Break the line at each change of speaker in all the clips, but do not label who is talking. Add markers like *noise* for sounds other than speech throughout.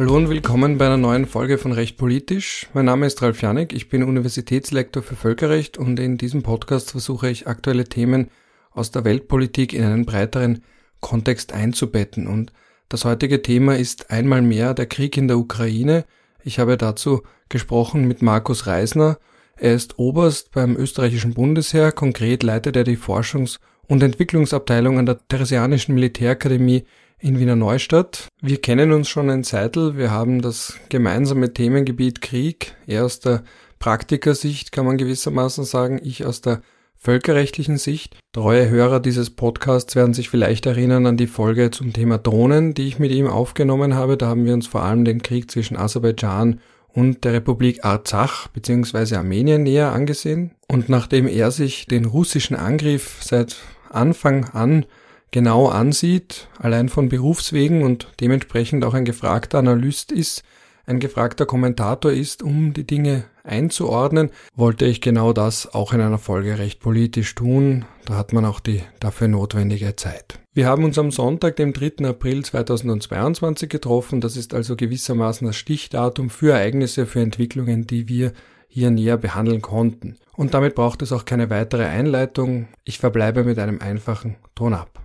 Hallo und willkommen bei einer neuen Folge von Recht Politisch. Mein Name ist Ralf Janik, ich bin Universitätslektor für Völkerrecht und in diesem Podcast versuche ich aktuelle Themen aus der Weltpolitik in einen breiteren Kontext einzubetten. Und das heutige Thema ist einmal mehr der Krieg in der Ukraine. Ich habe dazu gesprochen mit Markus Reisner. Er ist Oberst beim österreichischen Bundesheer, konkret leitet er die Forschungs- und Entwicklungsabteilung an der Theresianischen Militärakademie in Wiener Neustadt. Wir kennen uns schon ein Zeitl. Wir haben das gemeinsame Themengebiet Krieg. Er aus der Praktikersicht kann man gewissermaßen sagen, ich aus der völkerrechtlichen Sicht. Treue Hörer dieses Podcasts werden sich vielleicht erinnern an die Folge zum Thema Drohnen, die ich mit ihm aufgenommen habe. Da haben wir uns vor allem den Krieg zwischen Aserbaidschan und der Republik Arzach bzw. Armenien näher angesehen. Und nachdem er sich den russischen Angriff seit Anfang an genau ansieht, allein von Berufswegen und dementsprechend auch ein gefragter Analyst ist, ein gefragter Kommentator ist, um die Dinge einzuordnen, wollte ich genau das auch in einer Folge recht politisch tun. Da hat man auch die dafür notwendige Zeit. Wir haben uns am Sonntag, dem 3. April 2022 getroffen. Das ist also gewissermaßen das Stichdatum für Ereignisse, für Entwicklungen, die wir hier näher behandeln konnten. Und damit braucht es auch keine weitere Einleitung. Ich verbleibe mit einem einfachen Ton ab.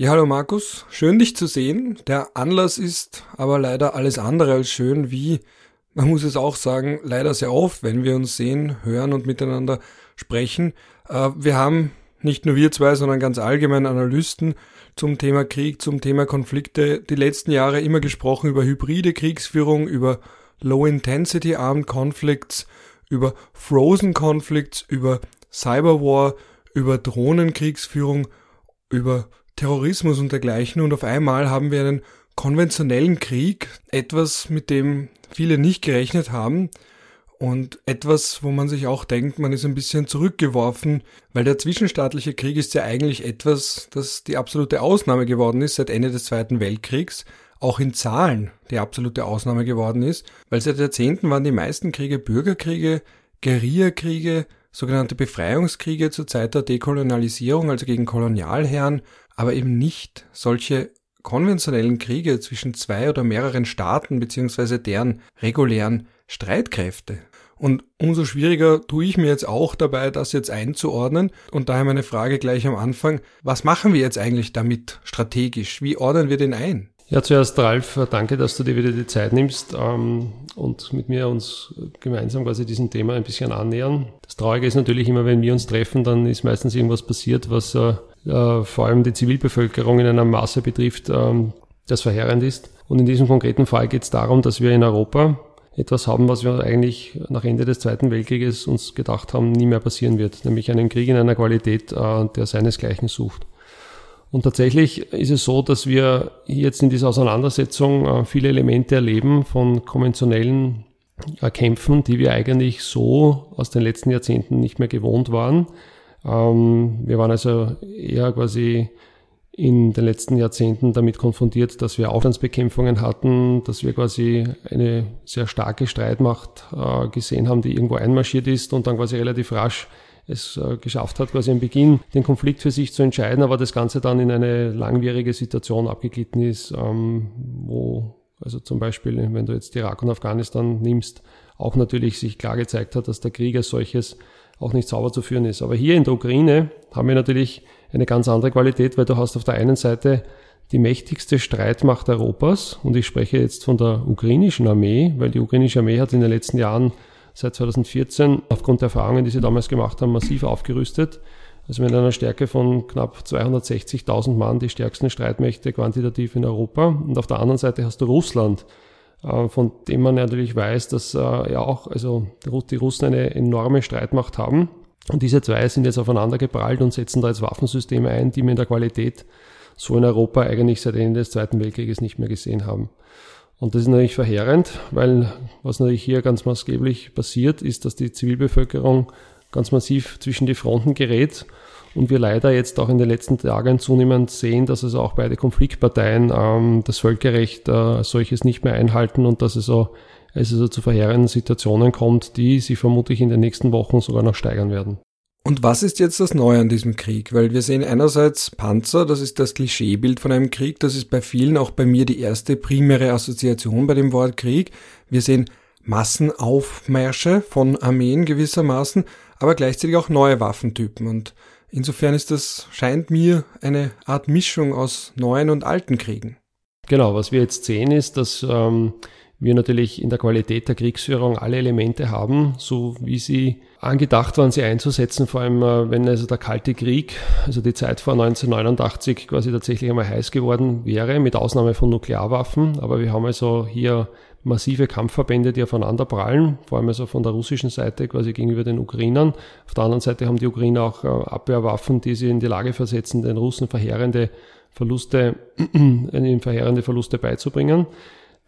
Ja, hallo Markus, schön dich zu sehen. Der Anlass ist aber leider alles andere als schön, wie, man muss es auch sagen, leider sehr oft, wenn wir uns sehen, hören und miteinander sprechen. Äh, wir haben nicht nur wir zwei, sondern ganz allgemein Analysten zum Thema Krieg, zum Thema Konflikte die letzten Jahre immer gesprochen über hybride Kriegsführung, über Low-Intensity Armed Conflicts, über Frozen Conflicts, über Cyberwar, über Drohnenkriegsführung, über Terrorismus und dergleichen. Und auf einmal haben wir einen konventionellen Krieg, etwas, mit dem viele nicht gerechnet haben und etwas, wo man sich auch denkt, man ist ein bisschen zurückgeworfen, weil der zwischenstaatliche Krieg ist ja eigentlich etwas, das die absolute Ausnahme geworden ist seit Ende des Zweiten Weltkriegs, auch in Zahlen die absolute Ausnahme geworden ist, weil seit Jahrzehnten waren die meisten Kriege Bürgerkriege, Guerillakriege, sogenannte Befreiungskriege zur Zeit der Dekolonialisierung, also gegen Kolonialherren, aber eben nicht solche konventionellen Kriege zwischen zwei oder mehreren Staaten beziehungsweise deren regulären Streitkräfte. Und umso schwieriger tue ich mir jetzt auch dabei, das jetzt einzuordnen. Und daher meine Frage gleich am Anfang, was machen wir jetzt eigentlich damit strategisch? Wie ordnen wir den ein?
Ja, zuerst Ralf, danke, dass du dir wieder die Zeit nimmst ähm, und mit mir uns gemeinsam quasi diesem Thema ein bisschen annähern. Das Traurige ist natürlich immer, wenn wir uns treffen, dann ist meistens irgendwas passiert, was äh, äh, vor allem die Zivilbevölkerung in einem Maße betrifft, ähm, das verheerend ist. Und in diesem konkreten Fall geht es darum, dass wir in Europa etwas haben, was wir eigentlich nach Ende des Zweiten Weltkrieges uns gedacht haben, nie mehr passieren wird, nämlich einen Krieg in einer Qualität, äh, der seinesgleichen sucht. Und tatsächlich ist es so, dass wir jetzt in dieser Auseinandersetzung äh, viele Elemente erleben von konventionellen äh, Kämpfen, die wir eigentlich so aus den letzten Jahrzehnten nicht mehr gewohnt waren. Ähm, wir waren also eher quasi in den letzten Jahrzehnten damit konfrontiert, dass wir Aufstandsbekämpfungen hatten, dass wir quasi eine sehr starke Streitmacht äh, gesehen haben, die irgendwo einmarschiert ist und dann quasi relativ rasch es äh, geschafft hat, quasi am Beginn den Konflikt für sich zu entscheiden, aber das Ganze dann in eine langwierige Situation abgeglitten ist, ähm, wo also zum Beispiel, wenn du jetzt Irak und Afghanistan nimmst, auch natürlich sich klar gezeigt hat, dass der Krieg als solches auch nicht sauber zu führen ist. Aber hier in der Ukraine haben wir natürlich eine ganz andere Qualität, weil du hast auf der einen Seite die mächtigste Streitmacht Europas und ich spreche jetzt von der ukrainischen Armee, weil die ukrainische Armee hat in den letzten Jahren seit 2014 aufgrund der Erfahrungen, die sie damals gemacht haben, massiv aufgerüstet. Also mit einer Stärke von knapp 260.000 Mann die stärksten Streitmächte quantitativ in Europa. Und auf der anderen Seite hast du Russland, von dem man natürlich weiß, dass äh, ja auch also die Russen eine enorme Streitmacht haben. Und diese zwei sind jetzt aufeinander geprallt und setzen da jetzt Waffensysteme ein, die wir in der Qualität so in Europa eigentlich seit Ende des Zweiten Weltkrieges nicht mehr gesehen haben. Und das ist natürlich verheerend, weil was natürlich hier ganz maßgeblich passiert, ist, dass die Zivilbevölkerung ganz massiv zwischen die Fronten gerät und wir leider jetzt auch in den letzten Tagen zunehmend sehen, dass es auch beide Konfliktparteien ähm, das Völkerrecht äh, solches nicht mehr einhalten und dass es, so, es also zu verheerenden Situationen kommt, die sich vermutlich in den nächsten Wochen sogar noch steigern werden.
Und was ist jetzt das Neue an diesem Krieg? Weil wir sehen einerseits Panzer, das ist das Klischeebild von einem Krieg, das ist bei vielen, auch bei mir, die erste primäre Assoziation bei dem Wort Krieg. Wir sehen Massenaufmärsche von Armeen gewissermaßen, aber gleichzeitig auch neue Waffentypen. Und insofern ist das, scheint mir, eine Art Mischung aus neuen und alten Kriegen.
Genau, was wir jetzt sehen ist, dass ähm, wir natürlich in der Qualität der Kriegsführung alle Elemente haben, so wie sie angedacht waren, sie einzusetzen, vor allem äh, wenn also der Kalte Krieg, also die Zeit vor 1989 quasi tatsächlich einmal heiß geworden wäre, mit Ausnahme von Nuklearwaffen. Aber wir haben also hier massive Kampfverbände, die aufeinander prallen, vor allem also von der russischen Seite quasi gegenüber den Ukrainern. Auf der anderen Seite haben die Ukrainer auch äh, Abwehrwaffen, die sie in die Lage versetzen, den Russen verheerende Verluste, *clears throat* verheerende Verluste beizubringen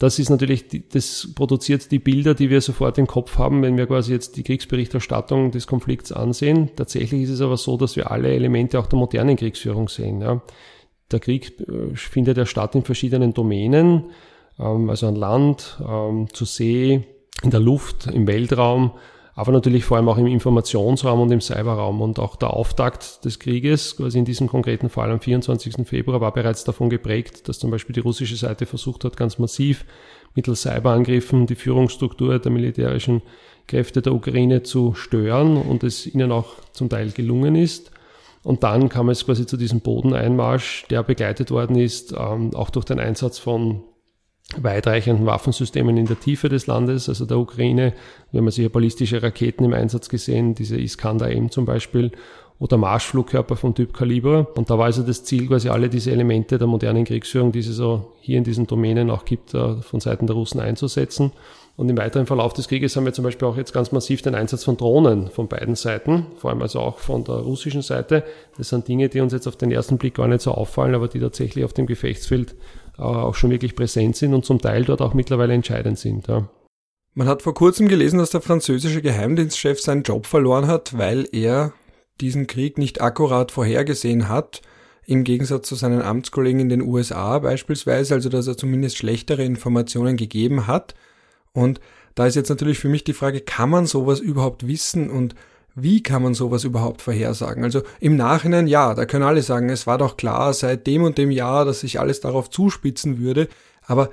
das ist natürlich, das produziert die Bilder, die wir sofort im Kopf haben, wenn wir quasi jetzt die Kriegsberichterstattung des Konflikts ansehen. Tatsächlich ist es aber so, dass wir alle Elemente auch der modernen Kriegsführung sehen. Ja. Der Krieg äh, findet ja statt in verschiedenen Domänen, also an Land, ähm, zu See, in der Luft, im Weltraum aber natürlich vor allem auch im Informationsraum und im Cyberraum. Und auch der Auftakt des Krieges, quasi in diesem konkreten Fall am 24. Februar, war bereits davon geprägt, dass zum Beispiel die russische Seite versucht hat, ganz massiv mittels Cyberangriffen die Führungsstruktur der militärischen Kräfte der Ukraine zu stören und es ihnen auch zum Teil gelungen ist. Und dann kam es quasi zu diesem Bodeneinmarsch, der begleitet worden ist, ähm, auch durch den Einsatz von weitreichenden Waffensystemen in der Tiefe des Landes, also der Ukraine. Wir haben hier ballistische Raketen im Einsatz gesehen, diese Iskander-M zum Beispiel, oder Marschflugkörper von Typ Kaliber. Und da war also das Ziel, quasi alle diese Elemente der modernen Kriegsführung, die es so hier in diesen Domänen auch gibt, äh, von Seiten der Russen einzusetzen. Und im weiteren Verlauf des Krieges haben wir zum Beispiel auch jetzt ganz massiv den Einsatz von Drohnen von beiden Seiten, vor allem also auch von der russischen Seite. Das sind Dinge, die uns jetzt auf den ersten Blick gar nicht so auffallen, aber die tatsächlich auf dem Gefechtsfeld auch schon wirklich präsent sind und zum Teil dort auch mittlerweile entscheidend sind. Ja.
Man hat vor kurzem gelesen, dass der französische Geheimdienstchef seinen Job verloren hat, weil er diesen Krieg nicht akkurat vorhergesehen hat, im Gegensatz zu seinen Amtskollegen in den USA beispielsweise, also dass er zumindest schlechtere Informationen gegeben hat. Und da ist jetzt natürlich für mich die Frage, kann man sowas überhaupt wissen und wie kann man sowas überhaupt vorhersagen? Also im Nachhinein ja, da können alle sagen, es war doch klar seit dem und dem Jahr, dass sich alles darauf zuspitzen würde, aber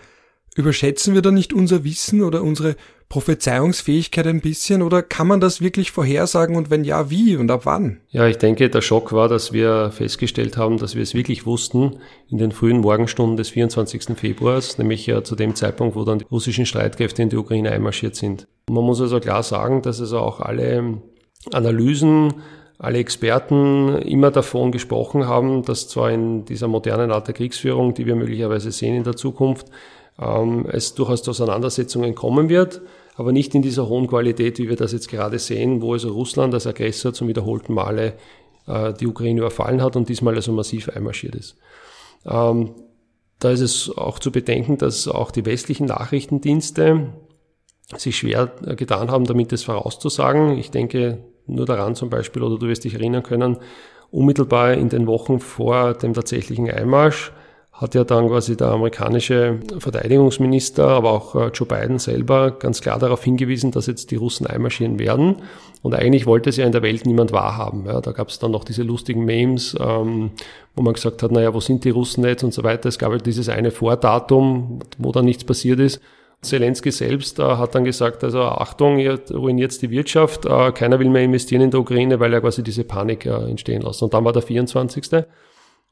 überschätzen wir da nicht unser Wissen oder unsere Prophezeiungsfähigkeit ein bisschen oder kann man das wirklich vorhersagen und wenn ja, wie und ab wann?
Ja, ich denke, der Schock war, dass wir festgestellt haben, dass wir es wirklich wussten in den frühen Morgenstunden des 24. Februars, nämlich ja zu dem Zeitpunkt, wo dann die russischen Streitkräfte in die Ukraine einmarschiert sind. Man muss also klar sagen, dass also auch alle Analysen, alle Experten immer davon gesprochen haben, dass zwar in dieser modernen Art der Kriegsführung, die wir möglicherweise sehen in der Zukunft, ähm, es durchaus zu Auseinandersetzungen kommen wird, aber nicht in dieser hohen Qualität, wie wir das jetzt gerade sehen, wo also Russland als Aggressor zum wiederholten Male äh, die Ukraine überfallen hat und diesmal also massiv einmarschiert ist. Ähm, da ist es auch zu bedenken, dass auch die westlichen Nachrichtendienste sich schwer getan haben, damit es vorauszusagen. Ich denke nur daran zum Beispiel, oder du wirst dich erinnern können, unmittelbar in den Wochen vor dem tatsächlichen Einmarsch hat ja dann quasi der amerikanische Verteidigungsminister, aber auch äh, Joe Biden selber ganz klar darauf hingewiesen, dass jetzt die Russen einmarschieren werden. Und eigentlich wollte es ja in der Welt niemand wahrhaben. Ja, da gab es dann noch diese lustigen Memes, ähm, wo man gesagt hat, naja, wo sind die Russen jetzt und so weiter. Es gab halt dieses eine Vordatum, wo dann nichts passiert ist. Zelensky selbst äh, hat dann gesagt, also Achtung, ihr ruiniert die Wirtschaft, äh, keiner will mehr investieren in der Ukraine, weil er quasi diese Panik äh, entstehen lässt. Und dann war der 24.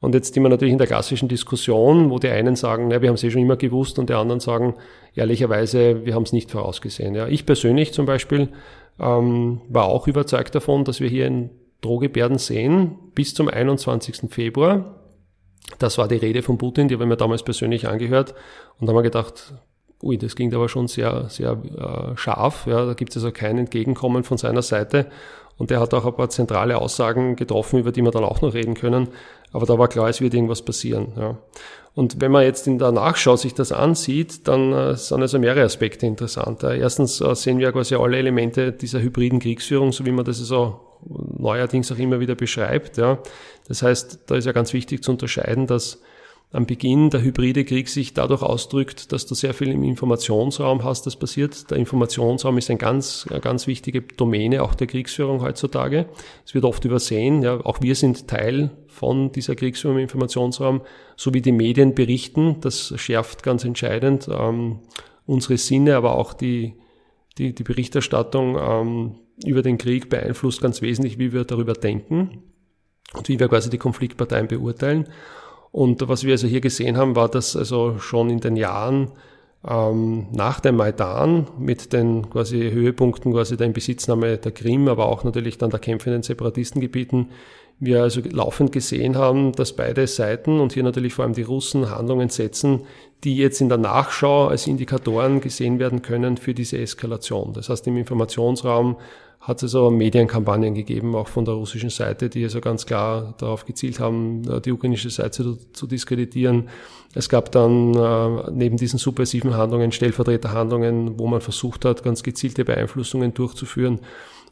Und jetzt sind wir natürlich in der klassischen Diskussion, wo die einen sagen, ja, wir haben es eh schon immer gewusst und die anderen sagen, ehrlicherweise, wir haben es nicht vorausgesehen. Ja, ich persönlich zum Beispiel ähm, war auch überzeugt davon, dass wir hier in Drohgebärden sehen bis zum 21. Februar. Das war die Rede von Putin, die habe ich mir damals persönlich angehört und haben wir gedacht, ui, das klingt aber schon sehr, sehr äh, scharf. Ja, da gibt es also kein Entgegenkommen von seiner Seite. Und er hat auch ein paar zentrale Aussagen getroffen, über die wir dann auch noch reden können. Aber da war klar, es wird irgendwas passieren. Ja. Und wenn man jetzt in der Nachschau sich das ansieht, dann äh, sind also mehrere Aspekte interessant. Erstens äh, sehen wir quasi alle Elemente dieser hybriden Kriegsführung, so wie man das so neuerdings auch immer wieder beschreibt. Ja. Das heißt, da ist ja ganz wichtig zu unterscheiden, dass am Beginn der hybride Krieg sich dadurch ausdrückt, dass du sehr viel im Informationsraum hast, das passiert. Der Informationsraum ist ein ganz, ganz wichtige Domäne auch der Kriegsführung heutzutage. Es wird oft übersehen. Ja, auch wir sind Teil von dieser Kriegsführung im Informationsraum, so wie die Medien berichten. Das schärft ganz entscheidend ähm, unsere Sinne, aber auch die, die, die Berichterstattung ähm, über den Krieg beeinflusst ganz wesentlich, wie wir darüber denken und wie wir quasi die Konfliktparteien beurteilen. Und was wir also hier gesehen haben, war, dass also schon in den Jahren ähm, nach dem Maidan mit den quasi Höhepunkten quasi der Inbesitznahme der Krim, aber auch natürlich dann der Kämpfe in den Separatistengebieten, wir also laufend gesehen haben, dass beide Seiten und hier natürlich vor allem die Russen Handlungen setzen, die jetzt in der Nachschau als Indikatoren gesehen werden können für diese Eskalation. Das heißt, im Informationsraum hat es also Medienkampagnen gegeben, auch von der russischen Seite, die also ganz klar darauf gezielt haben, äh, die ukrainische Seite zu, zu diskreditieren. Es gab dann äh, neben diesen subversiven Handlungen Stellvertreterhandlungen, wo man versucht hat, ganz gezielte Beeinflussungen durchzuführen.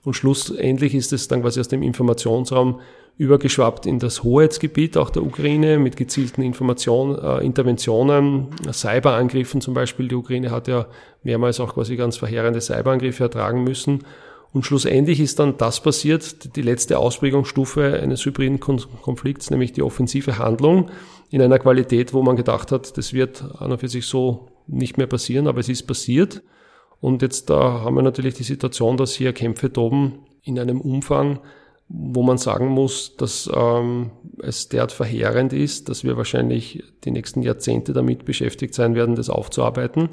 Und schlussendlich ist es dann quasi aus dem Informationsraum übergeschwappt in das Hoheitsgebiet auch der Ukraine mit gezielten Information, äh, Interventionen, Cyberangriffen zum Beispiel. Die Ukraine hat ja mehrmals auch quasi ganz verheerende Cyberangriffe ertragen müssen. Und schlussendlich ist dann das passiert, die letzte Ausprägungsstufe eines hybriden Konflikts, nämlich die offensive Handlung in einer Qualität, wo man gedacht hat, das wird an und für sich so nicht mehr passieren, aber es ist passiert. Und jetzt da haben wir natürlich die Situation, dass hier Kämpfe toben in einem Umfang, wo man sagen muss, dass ähm, es derart verheerend ist, dass wir wahrscheinlich die nächsten Jahrzehnte damit beschäftigt sein werden, das aufzuarbeiten.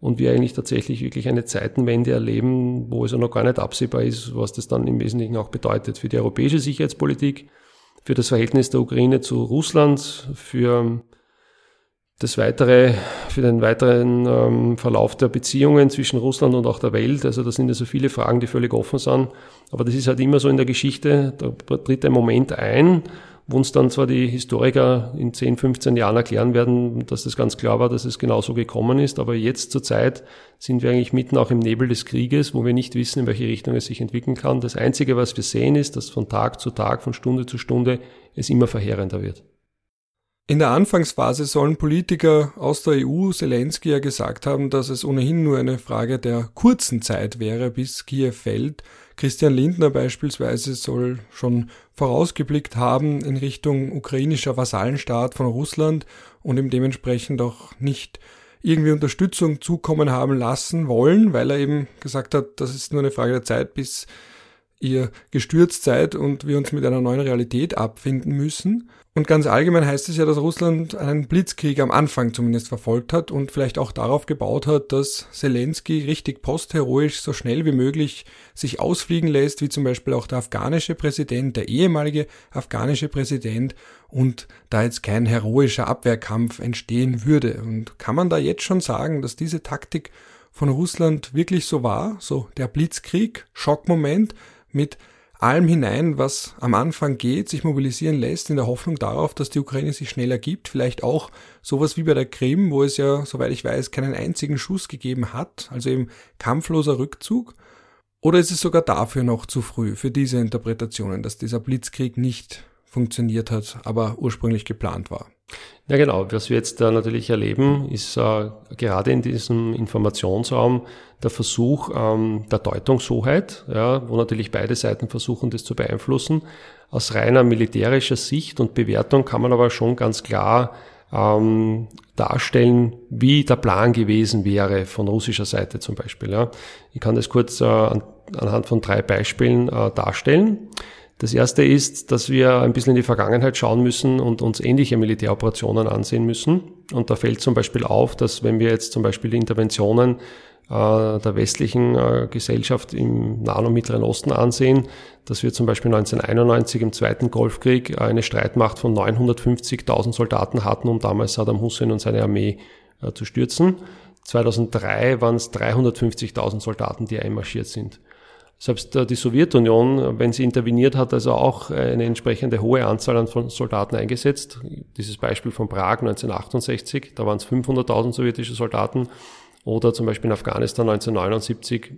Und wir eigentlich tatsächlich wirklich eine Zeitenwende erleben, wo es ja noch gar nicht absehbar ist, was das dann im Wesentlichen auch bedeutet für die europäische Sicherheitspolitik, für das Verhältnis der Ukraine zu Russland, für das weitere, für den weiteren ähm, Verlauf der Beziehungen zwischen Russland und auch der Welt. Also das sind ja so viele Fragen, die völlig offen sind. Aber das ist halt immer so in der Geschichte, da tritt ein Moment ein, wo uns dann zwar die Historiker in 10, 15 Jahren erklären werden, dass das ganz klar war, dass es genau so gekommen ist, aber jetzt zur Zeit sind wir eigentlich mitten auch im Nebel des Krieges, wo wir nicht wissen, in welche Richtung es sich entwickeln kann. Das Einzige, was wir sehen, ist, dass von Tag zu Tag, von Stunde zu Stunde es immer verheerender wird.
In der Anfangsphase sollen Politiker aus der EU Zelensky ja gesagt haben, dass es ohnehin nur eine Frage der kurzen Zeit wäre, bis Kiew fällt Christian Lindner beispielsweise soll schon vorausgeblickt haben in Richtung ukrainischer Vasallenstaat von Russland und ihm dementsprechend auch nicht irgendwie Unterstützung zukommen haben lassen wollen, weil er eben gesagt hat, das ist nur eine Frage der Zeit, bis ihr gestürzt seid und wir uns mit einer neuen Realität abfinden müssen. Und ganz allgemein heißt es ja, dass Russland einen Blitzkrieg am Anfang zumindest verfolgt hat und vielleicht auch darauf gebaut hat, dass Zelensky richtig postheroisch so schnell wie möglich sich ausfliegen lässt, wie zum Beispiel auch der afghanische Präsident, der ehemalige afghanische Präsident und da jetzt kein heroischer Abwehrkampf entstehen würde. Und kann man da jetzt schon sagen, dass diese Taktik von Russland wirklich so war, so der Blitzkrieg, Schockmoment mit allem hinein, was am Anfang geht, sich mobilisieren lässt, in der Hoffnung darauf, dass die Ukraine sich schneller gibt. Vielleicht auch sowas wie bei der Krim, wo es ja, soweit ich weiß, keinen einzigen Schuss gegeben hat, also eben kampfloser Rückzug. Oder ist es sogar dafür noch zu früh, für diese Interpretationen, dass dieser Blitzkrieg nicht funktioniert hat, aber ursprünglich geplant war?
Ja, genau. Was wir jetzt da natürlich erleben, ist äh, gerade in diesem Informationsraum der Versuch ähm, der Deutungshoheit, ja, wo natürlich beide Seiten versuchen, das zu beeinflussen. Aus reiner militärischer Sicht und Bewertung kann man aber schon ganz klar ähm, darstellen, wie der Plan gewesen wäre von russischer Seite zum Beispiel. Ja. Ich kann das kurz äh, an, anhand von drei Beispielen äh, darstellen. Das erste ist, dass wir ein bisschen in die Vergangenheit schauen müssen und uns ähnliche Militäroperationen ansehen müssen. Und da fällt zum Beispiel auf, dass wenn wir jetzt zum Beispiel die Interventionen äh, der westlichen äh, Gesellschaft im Nahen und Mittleren Osten ansehen, dass wir zum Beispiel 1991 im Zweiten Golfkrieg eine Streitmacht von 950.000 Soldaten hatten, um damals Saddam Hussein und seine Armee äh, zu stürzen. 2003 waren es 350.000 Soldaten, die einmarschiert sind. Selbst die Sowjetunion, wenn sie interveniert hat, also auch eine entsprechende hohe Anzahl an Soldaten eingesetzt. Dieses Beispiel von Prag 1968, da waren es 500.000 sowjetische Soldaten. Oder zum Beispiel in Afghanistan 1979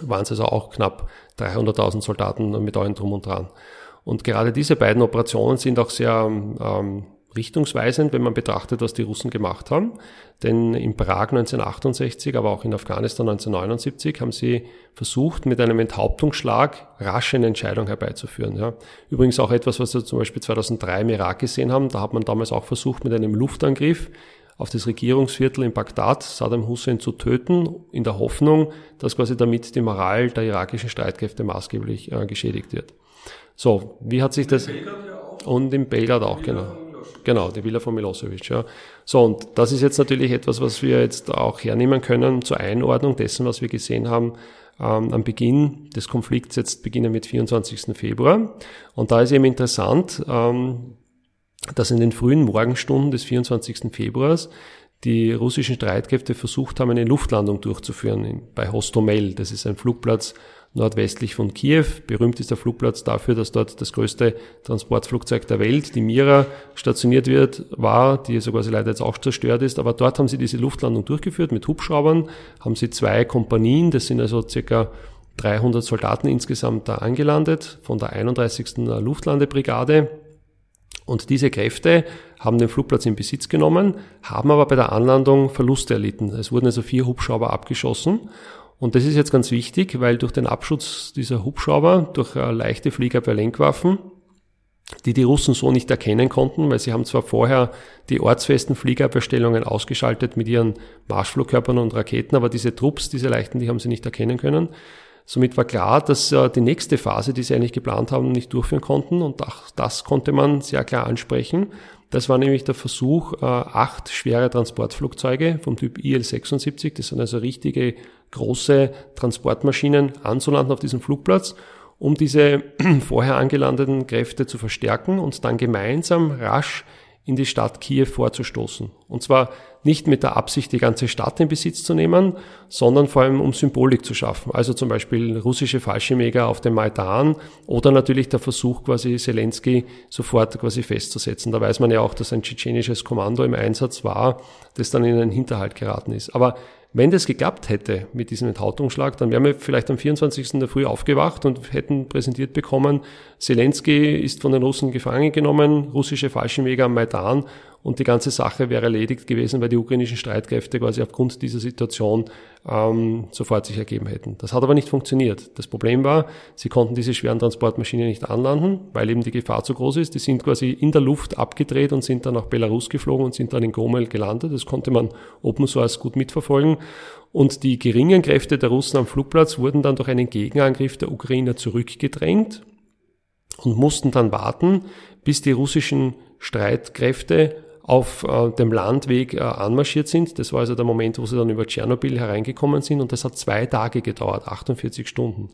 waren es also auch knapp 300.000 Soldaten mit allem drum und dran. Und gerade diese beiden Operationen sind auch sehr ähm, richtungsweisend, wenn man betrachtet, was die Russen gemacht haben. Denn in Prag 1968, aber auch in Afghanistan 1979 haben sie versucht, mit einem Enthauptungsschlag rasch eine Entscheidung herbeizuführen. Ja. Übrigens auch etwas, was wir zum Beispiel 2003 im Irak gesehen haben. Da hat man damals auch versucht, mit einem Luftangriff auf das Regierungsviertel in Bagdad Saddam Hussein zu töten, in der Hoffnung, dass quasi damit die Moral der irakischen Streitkräfte maßgeblich äh, geschädigt wird. So, wie hat sich das... Und in Belgrad auch, genau. Genau, die Villa von Milosevic, ja. So, und das ist jetzt natürlich etwas, was wir jetzt auch hernehmen können zur Einordnung dessen, was wir gesehen haben ähm, am Beginn des Konflikts, jetzt beginnen mit 24. Februar. Und da ist eben interessant, ähm, dass in den frühen Morgenstunden des 24. Februars die russischen Streitkräfte versucht haben, eine Luftlandung durchzuführen bei Hostomel. Das ist ein Flugplatz nordwestlich von Kiew. Berühmt ist der Flugplatz dafür, dass dort das größte Transportflugzeug der Welt, die Mira, stationiert wird, war, die so quasi leider jetzt auch zerstört ist. Aber dort haben sie diese Luftlandung durchgeführt mit Hubschraubern, haben sie zwei Kompanien, das sind also circa 300 Soldaten insgesamt da angelandet von der 31. Luftlandebrigade. Und diese Kräfte haben den Flugplatz in Besitz genommen, haben aber bei der Anlandung Verluste erlitten. Es wurden also vier Hubschrauber abgeschossen und das ist jetzt ganz wichtig, weil durch den Abschutz dieser Hubschrauber, durch äh, leichte Fliegerabwehr-Lenkwaffen, die die Russen so nicht erkennen konnten, weil sie haben zwar vorher die ortsfesten Fliegerabwehrstellungen ausgeschaltet mit ihren Marschflugkörpern und Raketen, aber diese Trupps, diese leichten, die haben sie nicht erkennen können. Somit war klar, dass äh, die nächste Phase, die sie eigentlich geplant haben, nicht durchführen konnten und auch das konnte man sehr klar ansprechen. Das war nämlich der Versuch, äh, acht schwere Transportflugzeuge vom Typ IL-76, das sind also richtige große Transportmaschinen anzulanden auf diesem Flugplatz, um diese *clears throat* vorher angelandeten Kräfte zu verstärken und dann gemeinsam rasch in die Stadt Kiew vorzustoßen. Und zwar nicht mit der Absicht, die ganze Stadt in Besitz zu nehmen, sondern vor allem um Symbolik zu schaffen. Also zum Beispiel russische Fallschirmjäger auf dem Maidan oder natürlich der Versuch, quasi Zelensky sofort quasi festzusetzen. Da weiß man ja auch, dass ein tschetschenisches Kommando im Einsatz war, das dann in einen Hinterhalt geraten ist. Aber wenn das geklappt hätte mit diesem Enthauptungsschlag, dann wären wir vielleicht am 24. in der Früh aufgewacht und hätten präsentiert bekommen, Zelensky ist von den Russen gefangen genommen, russische Fallschirmjäger am Maidan und die ganze Sache wäre erledigt gewesen, weil die ukrainischen Streitkräfte quasi aufgrund dieser Situation ähm, sofort sich ergeben hätten. Das hat aber nicht funktioniert. Das Problem war, sie konnten diese schweren Transportmaschinen nicht anlanden, weil eben die Gefahr zu groß ist. Die sind quasi in der Luft abgedreht und sind dann nach Belarus geflogen und sind dann in Gomel gelandet. Das konnte man Open Source gut mitverfolgen. Und die geringen Kräfte der Russen am Flugplatz wurden dann durch einen Gegenangriff der Ukrainer zurückgedrängt und mussten dann warten, bis die russischen Streitkräfte auf äh, dem Landweg äh, anmarschiert sind. Das war also der Moment, wo sie dann über Tschernobyl hereingekommen sind und das hat zwei Tage gedauert, 48 Stunden.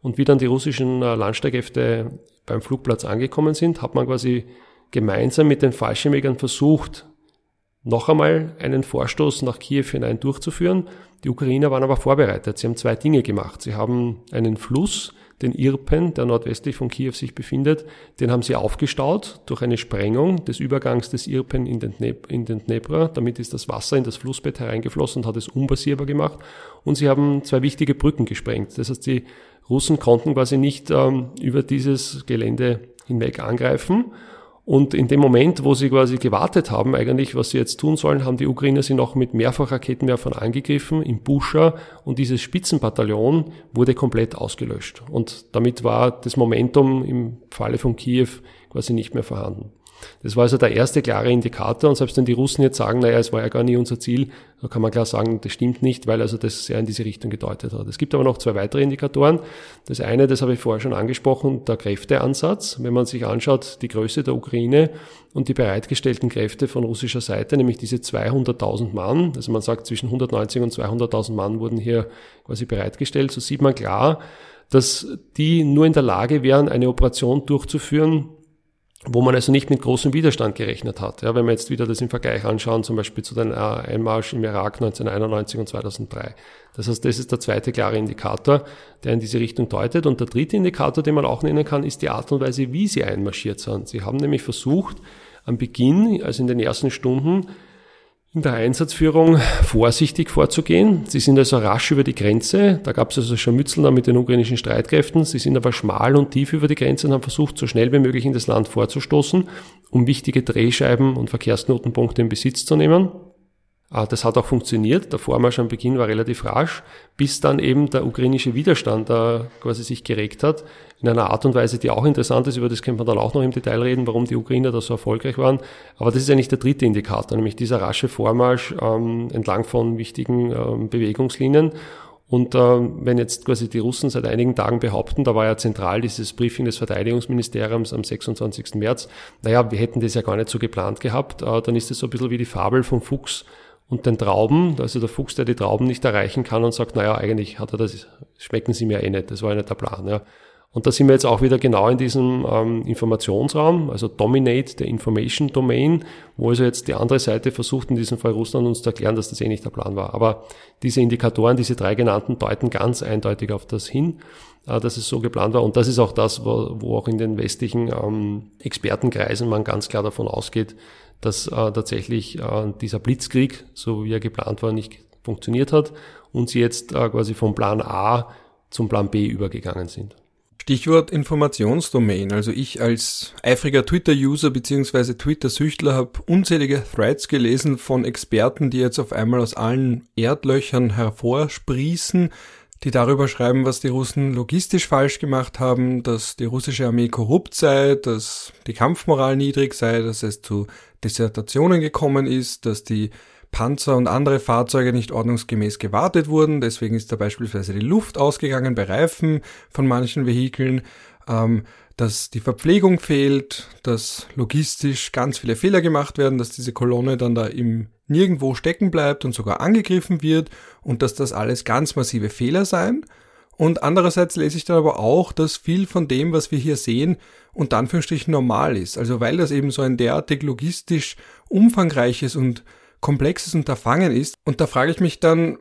Und wie dann die russischen äh, Landstreitkräfte beim Flugplatz angekommen sind, hat man quasi gemeinsam mit den Fallschirmjägern versucht, noch einmal einen Vorstoß nach Kiew hinein durchzuführen. Die Ukrainer waren aber vorbereitet. Sie haben zwei Dinge gemacht. Sie haben einen Fluss, den Irpen, der nordwestlich von Kiew sich befindet, den haben sie aufgestaut durch eine Sprengung des Übergangs des Irpen in den, Dnep in den Dnepr. Damit ist das Wasser in das Flussbett hereingeflossen und hat es unpassierbar gemacht. Und sie haben zwei wichtige Brücken gesprengt. Das heißt, die Russen konnten quasi nicht ähm, über dieses Gelände hinweg angreifen. Und in dem Moment, wo sie quasi gewartet haben, eigentlich, was sie jetzt tun sollen, haben die Ukrainer sie noch mit Mehrfachraketenwerfern angegriffen in Buscha und dieses Spitzenbataillon wurde komplett ausgelöscht. Und damit war das Momentum im Falle von Kiew quasi nicht mehr vorhanden. Das war also der erste klare Indikator und selbst wenn die Russen jetzt sagen, naja, es war ja gar nie unser Ziel, da kann man klar sagen, das stimmt nicht, weil also das sehr in diese Richtung gedeutet hat. Es gibt aber noch zwei weitere Indikatoren. Das eine, das habe ich vorher schon angesprochen, der Kräfteansatz. Wenn man sich anschaut, die Größe der Ukraine und die bereitgestellten Kräfte von russischer Seite, nämlich diese 200.000 Mann, also man sagt zwischen 190 und 200.000 Mann wurden hier quasi bereitgestellt, so sieht man klar, dass die nur in der Lage wären, eine Operation durchzuführen, wo man also nicht mit großem Widerstand gerechnet hat. Ja, wenn wir jetzt wieder das im Vergleich anschauen, zum Beispiel zu den äh, Einmarsch im Irak 1991 und 2003. Das heißt, das ist der zweite klare Indikator, der in diese Richtung deutet. Und der dritte Indikator, den man auch nennen kann, ist die Art und Weise, wie sie einmarschiert sind. Sie haben nämlich versucht, am Beginn, also in den ersten Stunden, in der Einsatzführung vorsichtig vorzugehen. Sie sind also rasch über die Grenze. Da gab es also schon Mützeln mit den ukrainischen Streitkräften. Sie sind aber schmal und tief über die Grenze und haben versucht, so schnell wie möglich in das Land vorzustoßen, um wichtige Drehscheiben und Verkehrsknotenpunkte in Besitz zu nehmen. Ah, das hat auch funktioniert. Der Vormarsch am Beginn war relativ rasch, bis dann eben der ukrainische Widerstand da quasi sich geregt hat. In einer Art und Weise, die auch interessant ist, über das können wir dann auch noch im Detail reden, warum die Ukrainer da so erfolgreich waren. Aber das ist eigentlich der dritte Indikator, nämlich dieser rasche Vormarsch ähm, entlang von wichtigen ähm, Bewegungslinien. Und äh, wenn jetzt quasi die Russen seit einigen Tagen behaupten, da war ja zentral dieses Briefing des Verteidigungsministeriums am 26. März, naja, wir hätten das ja gar nicht so geplant gehabt, äh, dann ist es so ein bisschen wie die Fabel vom Fuchs und den Trauben, also der Fuchs, der die Trauben nicht erreichen kann und sagt, naja, eigentlich hat er das, schmecken sie mir eh nicht, das war ja nicht der Plan. Ja. Und da sind wir jetzt auch wieder genau in diesem ähm, Informationsraum, also Dominate the Information Domain, wo also jetzt die andere Seite versucht, in diesem Fall Russland uns zu erklären, dass das eh nicht der Plan war. Aber diese Indikatoren, diese drei genannten, deuten ganz eindeutig auf das hin, äh, dass es so geplant war. Und das ist auch das, wo, wo auch in den westlichen ähm, Expertenkreisen man ganz klar davon ausgeht, dass äh, tatsächlich äh, dieser Blitzkrieg, so wie er geplant war, nicht funktioniert hat und sie jetzt äh, quasi vom Plan A zum Plan B übergegangen sind.
Stichwort Informationsdomain. Also ich als eifriger Twitter-User bzw. Twitter-Süchtler habe unzählige Threads gelesen von Experten, die jetzt auf einmal aus allen Erdlöchern hervorsprießen, die darüber schreiben, was die Russen logistisch falsch gemacht haben, dass die russische Armee korrupt sei, dass die Kampfmoral niedrig sei, dass es zu Dissertationen gekommen ist, dass die Panzer und andere Fahrzeuge nicht ordnungsgemäß gewartet wurden. Deswegen ist da beispielsweise die Luft ausgegangen bei Reifen von manchen Vehikeln, ähm, dass die Verpflegung fehlt, dass logistisch ganz viele Fehler gemacht werden, dass diese Kolonne dann da im nirgendwo stecken bleibt und sogar angegriffen wird und dass das alles ganz massive Fehler seien. Und andererseits lese ich dann aber auch, dass viel von dem, was wir hier sehen, unter Anführungsstrichen normal ist. Also weil das eben so ein derartig logistisch umfangreiches und komplexes Unterfangen ist. Und da frage ich mich dann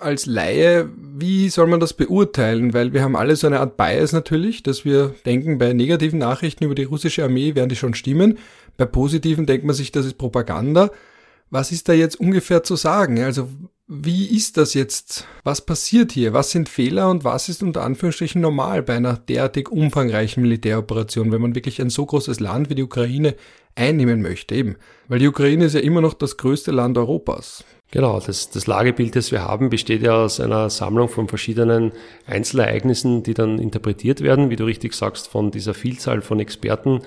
als Laie, wie soll man das beurteilen? Weil wir haben alle so eine Art Bias natürlich, dass wir denken, bei negativen Nachrichten über die russische Armee werden die schon stimmen. Bei positiven denkt man sich, das ist Propaganda. Was ist da jetzt ungefähr zu sagen? Also wie ist das jetzt? Was passiert hier? Was sind Fehler und was ist unter Anführungsstrichen normal bei einer derartig umfangreichen Militäroperation, wenn man wirklich ein so großes Land wie die Ukraine einnehmen möchte eben? Weil die Ukraine ist ja immer noch das größte Land Europas.
Genau, das, das Lagebild, das wir haben, besteht ja aus einer Sammlung von verschiedenen Einzelereignissen, die dann interpretiert werden, wie du richtig sagst, von dieser Vielzahl von Experten,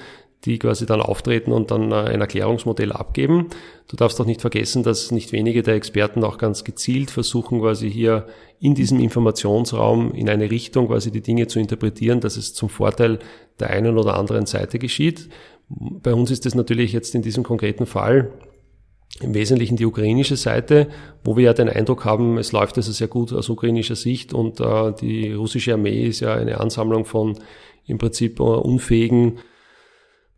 die quasi dann auftreten und dann äh, ein Erklärungsmodell abgeben. Du darfst auch nicht vergessen, dass nicht wenige der Experten auch ganz gezielt versuchen, quasi hier in diesem Informationsraum in eine Richtung quasi die Dinge zu interpretieren, dass es zum Vorteil der einen oder anderen Seite geschieht. Bei uns ist es natürlich jetzt in diesem konkreten Fall im Wesentlichen die ukrainische Seite, wo wir ja den Eindruck haben, es läuft also sehr gut aus ukrainischer Sicht und äh, die russische Armee ist ja eine Ansammlung von im Prinzip uh, unfähigen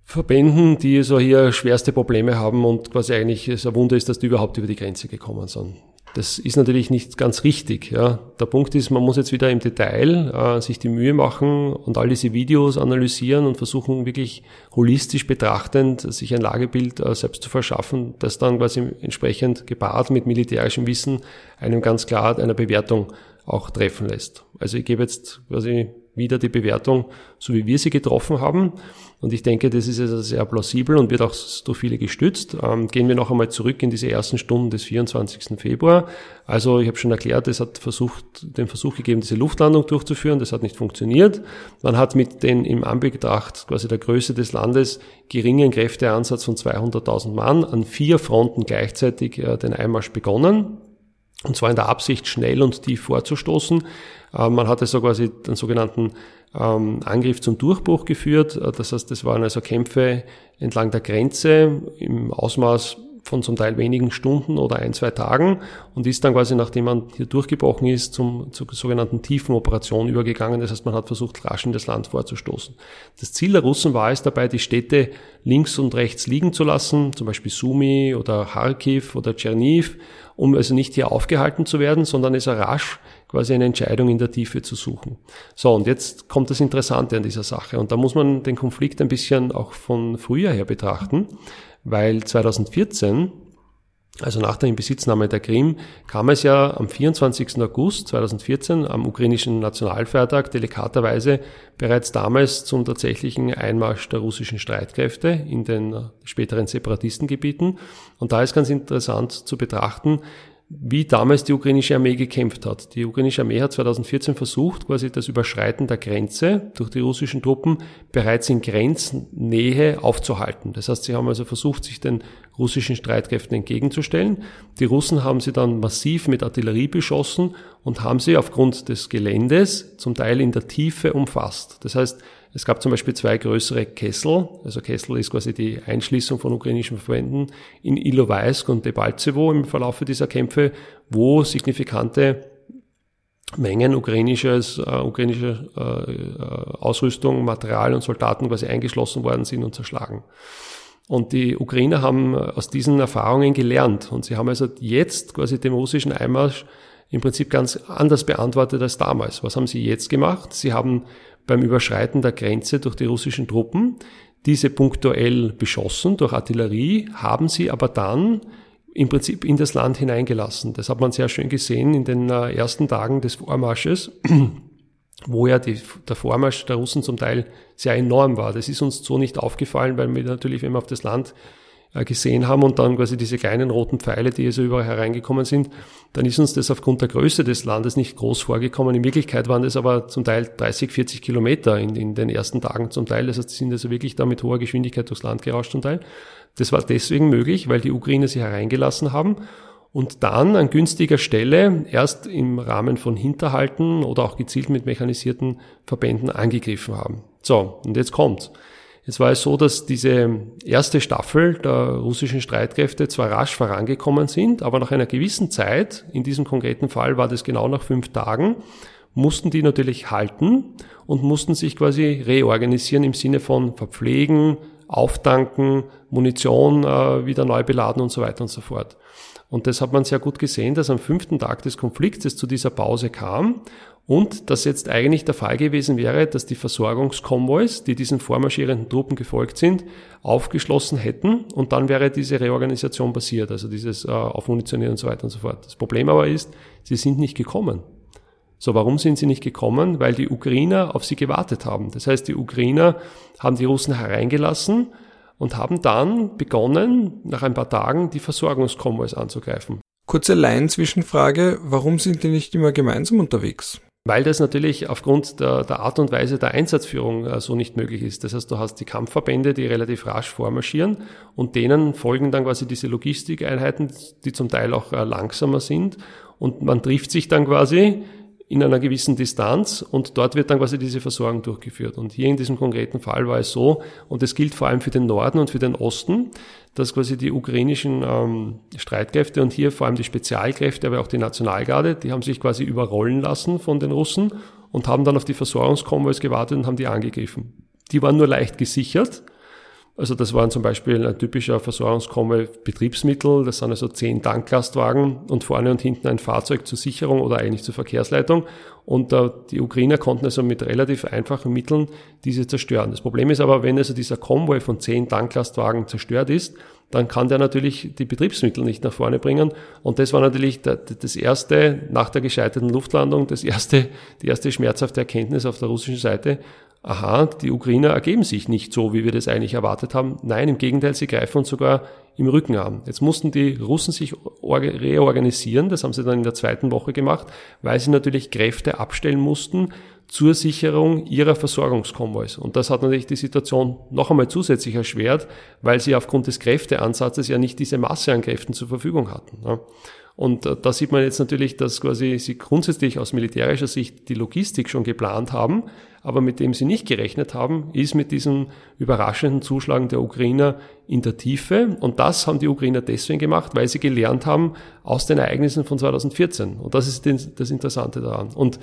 Verbänden, die so hier schwerste Probleme haben und quasi eigentlich es ein Wunder ist, dass die überhaupt über die Grenze gekommen sind. Das ist natürlich nicht ganz richtig. Ja. Der Punkt ist, man muss jetzt wieder im Detail äh, sich die Mühe machen und all diese Videos analysieren und versuchen wirklich holistisch betrachtend sich ein Lagebild äh, selbst zu verschaffen, das dann quasi entsprechend gepaart mit militärischem Wissen einem ganz klar einer Bewertung auch treffen lässt. Also ich gebe jetzt quasi wieder die Bewertung, so wie wir sie getroffen haben. Und ich denke, das ist also sehr plausibel und wird auch durch viele gestützt. Ähm, gehen wir noch einmal zurück in diese ersten Stunden des 24. Februar. Also ich habe schon erklärt, es hat versucht, den Versuch gegeben, diese Luftlandung durchzuführen. Das hat nicht funktioniert. Man hat mit den im Anbetracht quasi der Größe des Landes geringen Kräfteansatz von 200.000 Mann an vier Fronten gleichzeitig äh, den Einmarsch begonnen. Und zwar in der Absicht, schnell und tief vorzustoßen. Äh, man hatte so quasi den sogenannten ähm, Angriff zum Durchbruch geführt. Äh, das heißt, es waren also Kämpfe entlang der Grenze im Ausmaß von zum Teil wenigen Stunden oder ein, zwei Tagen und ist dann quasi, nachdem man hier durchgebrochen ist, zum, zur sogenannten tiefen Operation übergegangen. Das heißt, man hat versucht, rasch in das Land vorzustoßen. Das Ziel der Russen war es dabei, die Städte links und rechts liegen zu lassen, zum Beispiel Sumi oder Kharkiv oder Tscherniv, um also nicht hier aufgehalten zu werden, sondern es rasch quasi eine Entscheidung in der Tiefe zu suchen. So, und jetzt kommt das Interessante an dieser Sache. Und da muss man den Konflikt ein bisschen auch von früher her betrachten, weil 2014 also nach der Inbesitznahme der Krim, kam es ja am 24. August 2014 am ukrainischen Nationalfeiertag delikaterweise bereits damals zum tatsächlichen Einmarsch der russischen Streitkräfte in den späteren Separatistengebieten. Und da ist ganz interessant zu betrachten, wie damals die ukrainische Armee gekämpft hat. Die ukrainische Armee hat 2014 versucht, quasi das Überschreiten der Grenze durch die russischen Truppen bereits in Grenznähe aufzuhalten. Das heißt, sie haben also versucht, sich den russischen Streitkräften entgegenzustellen. Die Russen haben sie dann massiv mit Artillerie beschossen und haben sie aufgrund des Geländes zum Teil in der Tiefe umfasst. Das heißt, es gab zum Beispiel zwei größere Kessel, also Kessel ist quasi die Einschließung von ukrainischen Verbänden in Ilovaisk und Debaltsevo im Verlauf dieser Kämpfe, wo signifikante Mengen ukrainisches, äh, ukrainischer äh, äh, Ausrüstung, Material und Soldaten quasi eingeschlossen worden sind und zerschlagen. Und die Ukrainer haben aus diesen Erfahrungen gelernt und sie haben also jetzt quasi dem russischen Einmarsch im Prinzip ganz anders beantwortet als damals. Was haben sie jetzt gemacht? Sie haben beim Überschreiten der Grenze durch die russischen Truppen diese punktuell beschossen durch Artillerie, haben sie aber dann im Prinzip in das Land hineingelassen. Das hat man sehr schön gesehen in den äh, ersten Tagen des Vormarsches, wo ja die, der Vormarsch der Russen zum Teil sehr enorm war. Das ist uns so nicht aufgefallen, weil wir natürlich, wenn wir auf das Land gesehen haben und dann quasi diese kleinen roten Pfeile, die so überall hereingekommen sind, dann ist uns das aufgrund der Größe des Landes nicht groß vorgekommen. In Wirklichkeit waren das aber zum Teil 30, 40 Kilometer in, in den ersten Tagen zum Teil. Das heißt, die sind also wirklich da mit hoher Geschwindigkeit durchs Land gerauscht zum Teil. Das war deswegen möglich, weil die Ukrainer sie hereingelassen haben und dann an günstiger Stelle erst im Rahmen von Hinterhalten oder auch gezielt mit mechanisierten Verbänden angegriffen haben. So, und jetzt kommt. Es war so, dass diese erste Staffel der russischen Streitkräfte zwar rasch vorangekommen sind, aber nach einer gewissen Zeit, in diesem konkreten Fall war das genau nach fünf Tagen, mussten die natürlich halten und mussten sich quasi reorganisieren im Sinne von verpflegen, auftanken, Munition äh, wieder neu beladen und so weiter und so fort. Und das hat man sehr gut gesehen, dass am fünften Tag des Konflikts es zu dieser Pause kam und dass jetzt eigentlich der Fall gewesen wäre, dass die Versorgungskonvois, die diesen vormarschierenden Truppen gefolgt sind, aufgeschlossen hätten und dann wäre diese Reorganisation passiert, also dieses äh, Aufmunitionieren und so weiter und so fort. Das Problem aber ist, sie sind nicht gekommen. So, warum sind sie nicht gekommen? Weil die Ukrainer auf sie gewartet haben. Das heißt, die Ukrainer haben die Russen hereingelassen und haben dann begonnen, nach ein paar Tagen die Versorgungskonvois anzugreifen.
Kurze Laienzwischenfrage, warum sind die nicht immer gemeinsam unterwegs?
Weil das natürlich aufgrund der, der Art und Weise der Einsatzführung äh, so nicht möglich ist. Das heißt, du hast die Kampfverbände, die relativ rasch vormarschieren und denen folgen dann quasi diese Logistikeinheiten, die zum Teil auch äh, langsamer sind und man trifft sich dann quasi in einer gewissen Distanz und dort wird dann quasi diese Versorgung durchgeführt. Und hier in diesem konkreten Fall war es so, und es gilt vor allem für den Norden und für den Osten, dass quasi die ukrainischen ähm, Streitkräfte und hier vor allem die Spezialkräfte, aber auch die Nationalgarde, die haben sich quasi überrollen lassen von den Russen und haben dann auf die Versorgungskonvois gewartet und haben die angegriffen. Die waren nur leicht gesichert, also das waren zum Beispiel ein typischer Versorgungskonvoi Betriebsmittel, das sind also zehn Tanklastwagen und vorne und hinten ein Fahrzeug zur Sicherung oder eigentlich zur Verkehrsleitung. Und äh, die Ukrainer konnten also mit relativ einfachen Mitteln diese zerstören. Das Problem ist aber, wenn also dieser Konvoi von zehn Tanklastwagen zerstört ist, dann kann der natürlich die Betriebsmittel nicht nach vorne bringen. Und das war natürlich das erste, nach der gescheiterten Luftlandung, das erste, die erste schmerzhafte Erkenntnis auf der russischen Seite aha, die Ukrainer ergeben sich nicht so, wie wir das eigentlich erwartet haben. Nein, im Gegenteil, sie greifen uns sogar im Rücken an. Jetzt mussten die Russen sich reorganisieren, das haben sie dann in der zweiten Woche gemacht, weil sie natürlich Kräfte abstellen mussten zur Sicherung ihrer Versorgungskonvois. Und das hat natürlich die Situation noch einmal zusätzlich erschwert, weil sie aufgrund des Kräfteansatzes ja nicht diese Masse an Kräften zur Verfügung hatten. Und äh, da sieht man jetzt natürlich, dass quasi sie grundsätzlich aus militärischer Sicht die Logistik schon geplant haben, aber mit dem sie nicht gerechnet haben, ist mit diesem überraschenden Zuschlagen der Ukrainer in der Tiefe. Und das haben die Ukrainer deswegen gemacht, weil sie gelernt haben aus den Ereignissen von 2014. Und das ist das Interessante daran. Und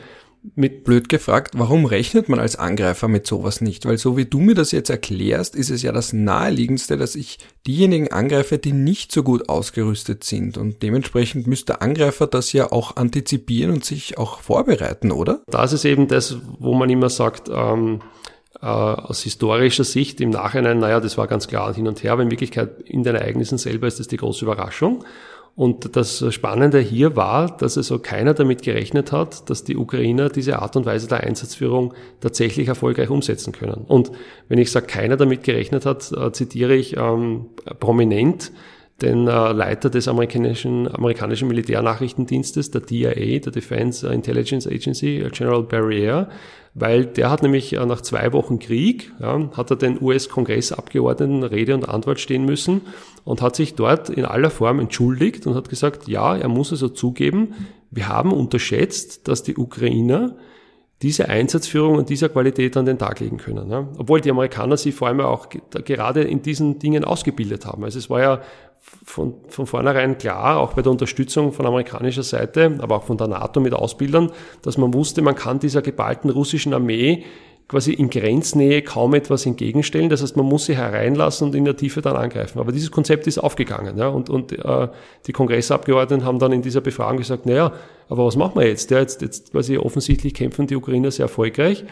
mit blöd gefragt, warum rechnet man als Angreifer mit sowas nicht? Weil so wie du mir das jetzt erklärst, ist es ja das naheliegendste, dass ich diejenigen angreife, die nicht so gut ausgerüstet sind. Und dementsprechend müsste der Angreifer das ja auch antizipieren und sich auch vorbereiten, oder?
Das ist eben das, wo man immer sagt, ähm, äh, aus historischer Sicht im Nachhinein, naja, das war ganz klar hin und her, aber in Wirklichkeit in den Ereignissen selber ist das die große Überraschung. Und das Spannende hier war, dass also keiner damit gerechnet hat, dass die Ukrainer diese Art und Weise der Einsatzführung tatsächlich erfolgreich umsetzen können. Und wenn ich sage, keiner damit gerechnet hat, äh, zitiere ich ähm, prominent den äh, Leiter des amerikanischen, amerikanischen Militärnachrichtendienstes, der DIA, der Defense Intelligence Agency, General Barrier, weil der hat nämlich äh, nach zwei Wochen Krieg, ja, hat er den US-Kongressabgeordneten Rede und Antwort stehen müssen und hat sich dort in aller Form entschuldigt und hat gesagt, ja, er muss also zugeben, wir haben unterschätzt, dass die Ukrainer diese Einsatzführung und dieser Qualität an den Tag legen können. Ja. Obwohl die Amerikaner sie vor allem auch gerade in diesen Dingen ausgebildet haben. Also es war ja von, von vornherein klar, auch bei der Unterstützung von amerikanischer Seite, aber auch von der NATO mit Ausbildern, dass man wusste, man kann dieser geballten russischen Armee quasi in Grenznähe kaum etwas entgegenstellen. Das heißt, man muss sie hereinlassen und in der Tiefe dann angreifen. Aber dieses Konzept ist aufgegangen. Ja, und und äh, die Kongressabgeordneten haben dann in dieser Befragung gesagt, naja, aber was machen wir jetzt? Ja, jetzt, jetzt quasi offensichtlich kämpfen die Ukrainer sehr erfolgreich.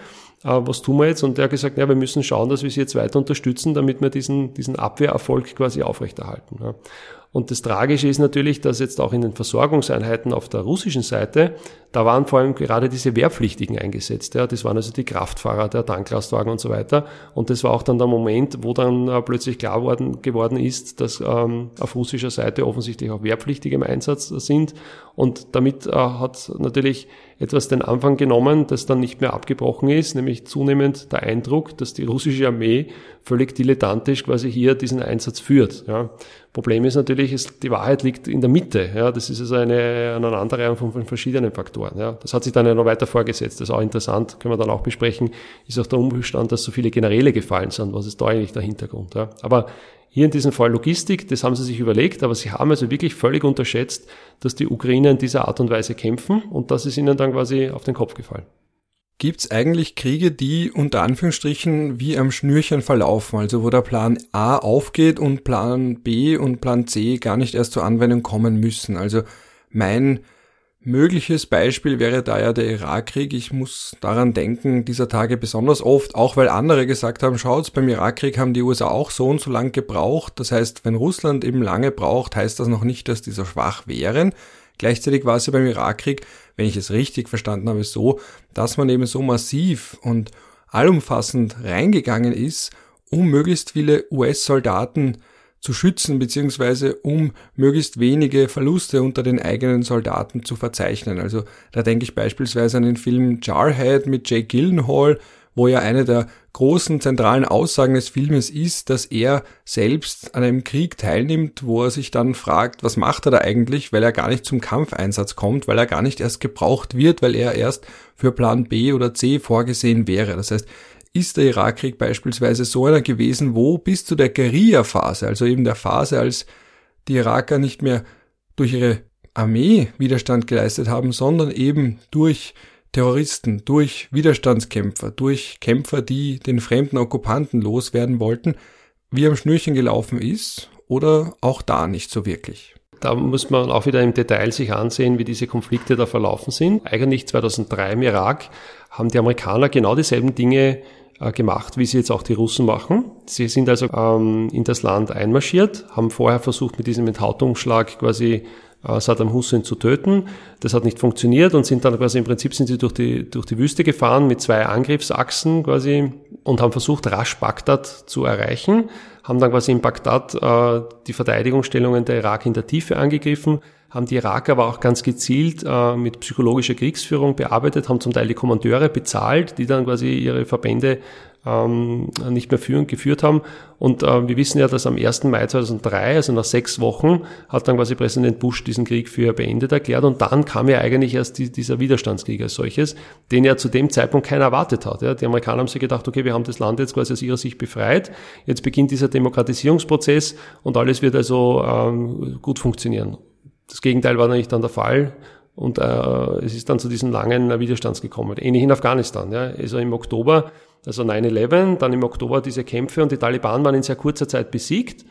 Äh, was tun wir jetzt? Und der hat gesagt, ja, wir müssen schauen, dass wir sie jetzt weiter unterstützen, damit wir diesen, diesen Abwehrerfolg quasi aufrechterhalten. Ja. Und das Tragische ist natürlich, dass jetzt auch in den Versorgungseinheiten auf der russischen Seite, da waren vor allem gerade diese Wehrpflichtigen eingesetzt. Ja. Das waren also die Kraftfahrer, der Tanklastwagen und so weiter. Und das war auch dann der Moment, wo dann äh, plötzlich klar worden, geworden ist, dass ähm, auf russischer Seite offensichtlich auch Wehrpflichtige im Einsatz sind. Und damit äh, hat natürlich etwas den Anfang genommen, das dann nicht mehr abgebrochen ist, nämlich zunehmend der Eindruck, dass die russische Armee völlig dilettantisch quasi hier diesen Einsatz führt. Ja. Problem ist natürlich, ist, die Wahrheit liegt in der Mitte. Ja. Das ist also eine Aneinanderreihung von, von verschiedenen Faktoren. Ja. Das hat sich dann ja noch weiter vorgesetzt. Das ist auch interessant, können wir dann auch besprechen, ist auch der Umstand, dass so viele Generäle gefallen sind. Was ist da eigentlich der Hintergrund? Ja. Aber hier in diesem Fall Logistik, das haben sie sich überlegt, aber sie haben also wirklich völlig unterschätzt, dass die Ukrainer in dieser Art und Weise kämpfen und das ist ihnen dann quasi auf den Kopf gefallen.
Gibt es eigentlich Kriege, die unter Anführungsstrichen wie am Schnürchen verlaufen, also wo der Plan A aufgeht und Plan B und Plan C gar nicht erst zur Anwendung kommen müssen? Also mein Mögliches Beispiel wäre da ja der Irakkrieg. Ich muss daran denken, dieser Tage besonders oft, auch weil andere gesagt haben, schaut's, beim Irakkrieg haben die USA auch so und so lang gebraucht. Das heißt, wenn Russland eben lange braucht, heißt das noch nicht, dass die so schwach wären. Gleichzeitig war es ja beim Irakkrieg, wenn ich es richtig verstanden habe, so, dass man eben so massiv und allumfassend reingegangen ist, um möglichst viele US-Soldaten zu schützen, beziehungsweise um möglichst wenige Verluste unter den eigenen Soldaten zu verzeichnen. Also da denke ich beispielsweise an den Film Jarhead mit Jake Gyllenhaal, wo ja eine der großen zentralen Aussagen des Filmes ist, dass er selbst an einem Krieg teilnimmt, wo er sich dann fragt, was macht er da eigentlich, weil er gar nicht zum Kampfeinsatz kommt, weil er gar nicht erst gebraucht wird, weil er erst für Plan B oder C vorgesehen wäre. Das heißt, ist der Irakkrieg beispielsweise so einer gewesen, wo bis zu der Guerilla-Phase, also eben der Phase, als die Iraker nicht mehr durch ihre Armee Widerstand geleistet haben, sondern eben durch Terroristen, durch Widerstandskämpfer, durch Kämpfer, die den fremden Okkupanten loswerden wollten, wie am Schnürchen gelaufen ist oder auch da nicht so wirklich.
Da muss man auch wieder im Detail sich ansehen, wie diese Konflikte da verlaufen sind. Eigentlich 2003 im Irak haben die Amerikaner genau dieselben Dinge gemacht, wie sie jetzt auch die Russen machen. Sie sind also ähm, in das Land einmarschiert, haben vorher versucht, mit diesem Enthauptungsschlag quasi äh, Saddam Hussein zu töten. Das hat nicht funktioniert und sind dann quasi im Prinzip sind sie durch die, durch die Wüste gefahren mit zwei Angriffsachsen quasi und haben versucht, rasch Bagdad zu erreichen, haben dann quasi in Bagdad äh, die Verteidigungsstellungen der Irak in der Tiefe angegriffen, haben die Iraker aber auch ganz gezielt äh, mit psychologischer Kriegsführung bearbeitet, haben zum Teil die Kommandeure bezahlt, die dann quasi ihre Verbände ähm, nicht mehr führen, geführt haben. Und äh, wir wissen ja, dass am 1. Mai 2003, also nach sechs Wochen, hat dann quasi Präsident Bush diesen Krieg für beendet erklärt. Und dann kam ja eigentlich erst die, dieser Widerstandskrieg als solches, den ja zu dem Zeitpunkt keiner erwartet hat. Ja. Die Amerikaner haben sich gedacht, okay, wir haben das Land jetzt quasi aus ihrer Sicht befreit. Jetzt beginnt dieser Demokratisierungsprozess und alles wird also ähm, gut funktionieren. Das Gegenteil war eigentlich dann der Fall. Und äh, es ist dann zu diesen langen Widerstands gekommen. Ähnlich in Afghanistan. Ja. Also im Oktober, also 9-11, dann im Oktober diese Kämpfe und die Taliban waren in sehr kurzer Zeit besiegt.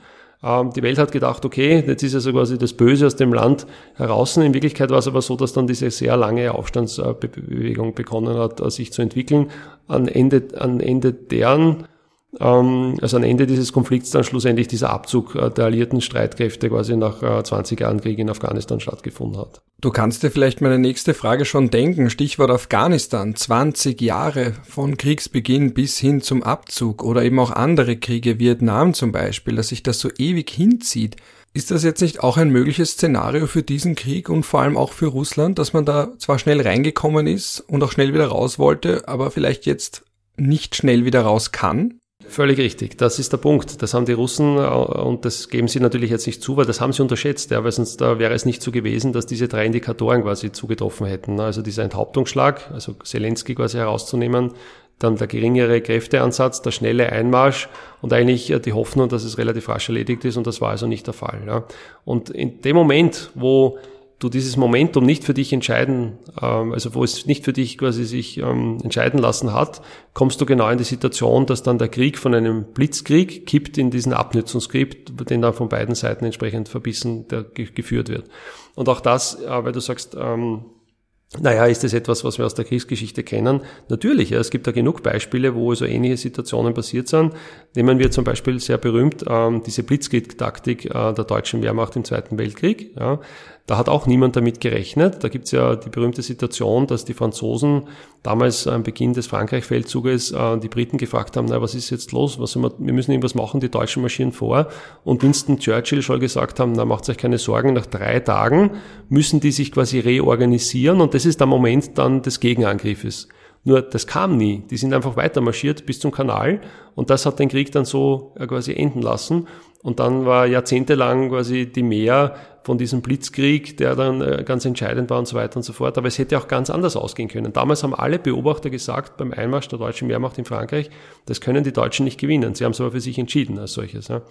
Ähm, die Welt hat gedacht, okay, jetzt ist also quasi das Böse aus dem Land heraus. In Wirklichkeit war es aber so, dass dann diese sehr lange Aufstandsbewegung begonnen hat, sich zu entwickeln. An Ende, an Ende deren also am Ende dieses Konflikts dann schlussendlich dieser Abzug äh, der alliierten Streitkräfte quasi nach 20 äh, Jahren Krieg in Afghanistan stattgefunden hat.
Du kannst dir vielleicht meine nächste Frage schon denken. Stichwort Afghanistan. 20 Jahre von Kriegsbeginn bis hin zum Abzug oder eben auch andere Kriege, Vietnam zum Beispiel, dass sich das so ewig hinzieht. Ist das jetzt nicht auch ein mögliches Szenario für diesen Krieg und vor allem auch für Russland, dass man da zwar schnell reingekommen ist und auch schnell wieder raus wollte, aber vielleicht jetzt nicht schnell wieder raus kann?
Völlig richtig. Das ist der Punkt. Das haben die Russen, äh, und das geben sie natürlich jetzt nicht zu, weil das haben sie unterschätzt, ja, weil sonst da wäre es nicht so gewesen, dass diese drei Indikatoren quasi zugetroffen hätten. Also dieser Enthauptungsschlag, also Zelensky quasi herauszunehmen, dann der geringere Kräfteansatz, der schnelle Einmarsch und eigentlich äh, die Hoffnung, dass es relativ rasch erledigt ist und das war also nicht der Fall. Ja. Und in dem Moment, wo du dieses Momentum nicht für dich entscheiden, ähm, also wo es nicht für dich quasi sich ähm, entscheiden lassen hat, kommst du genau in die Situation, dass dann der Krieg von einem Blitzkrieg kippt in diesen Abnützungskrieg, den dann von beiden Seiten entsprechend verbissen der, geführt wird. Und auch das, äh, weil du sagst, ähm, naja, ist das etwas, was wir aus der Kriegsgeschichte kennen? Natürlich, ja, es gibt da genug Beispiele, wo so ähnliche Situationen passiert sind. Nehmen wir zum Beispiel sehr berühmt ähm, diese Blitzkrieg-Taktik äh, der deutschen Wehrmacht im Zweiten Weltkrieg. Ja. Da hat auch niemand damit gerechnet. Da gibt's ja die berühmte Situation, dass die Franzosen damals am Beginn des Frankreich-Feldzuges äh, die Briten gefragt haben, na, was ist jetzt los? Was wir, wir müssen irgendwas machen, die Deutschen marschieren vor. Und Winston Churchill soll gesagt haben, na, macht euch keine Sorgen, nach drei Tagen müssen die sich quasi reorganisieren und das ist der Moment dann des Gegenangriffes. Nur das kam nie. Die sind einfach weiter marschiert bis zum Kanal und das hat den Krieg dann so äh, quasi enden lassen. Und dann war jahrzehntelang quasi die Mehr von diesem Blitzkrieg, der dann äh, ganz entscheidend war und so weiter und so fort. Aber es hätte auch ganz anders ausgehen können. Damals haben alle Beobachter gesagt, beim Einmarsch der deutschen Wehrmacht in Frankreich, das können die Deutschen nicht gewinnen. Sie haben es aber für sich entschieden als solches. Ja.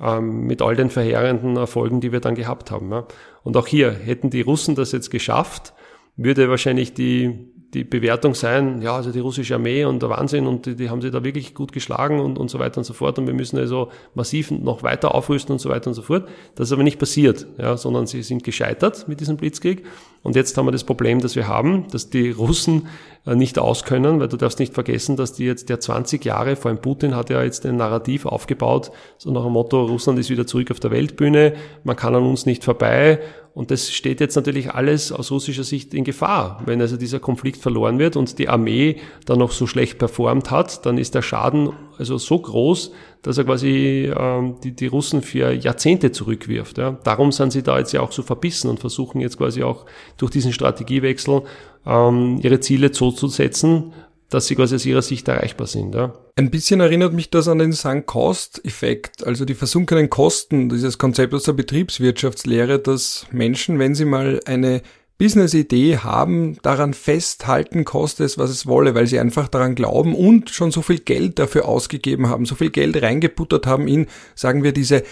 Ähm, mit all den verheerenden Erfolgen, die wir dann gehabt haben. Ja. Und auch hier hätten die Russen das jetzt geschafft, würde wahrscheinlich die die Bewertung sein, ja, also die russische Armee und der Wahnsinn und die, die haben sie da wirklich gut geschlagen und, und so weiter und so fort und wir müssen also massiv noch weiter aufrüsten und so weiter und so fort. Das ist aber nicht passiert, ja, sondern sie sind gescheitert mit diesem Blitzkrieg und jetzt haben wir das Problem, das wir haben, dass die Russen äh, nicht auskönnen, weil du darfst nicht vergessen, dass die jetzt der 20 Jahre, vor allem Putin hat ja jetzt ein Narrativ aufgebaut, so nach dem Motto, Russland ist wieder zurück auf der Weltbühne, man kann an uns nicht vorbei und das steht jetzt natürlich alles aus russischer Sicht in Gefahr. Wenn also dieser Konflikt verloren wird und die Armee dann noch so schlecht performt hat, dann ist der Schaden also so groß, dass er quasi ähm, die, die Russen für Jahrzehnte zurückwirft. Ja. Darum sind sie da jetzt ja auch so verbissen und versuchen jetzt quasi auch durch diesen Strategiewechsel ähm, ihre Ziele so zu setzen, dass sie quasi aus ihrer Sicht erreichbar sind. Ja.
Ein bisschen erinnert mich das an den Sunk-Cost-Effekt, also die versunkenen Kosten, dieses Konzept aus der Betriebswirtschaftslehre, dass Menschen, wenn sie mal eine Business-Idee haben, daran festhalten, koste es, was es wolle, weil sie einfach daran glauben und schon so viel Geld dafür ausgegeben haben, so viel Geld reingebuttert haben in, sagen wir, diese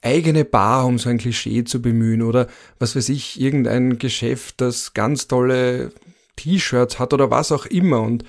eigene Bar, um so ein Klischee zu bemühen, oder was weiß ich, irgendein Geschäft, das ganz tolle T-Shirts hat oder was auch immer. Und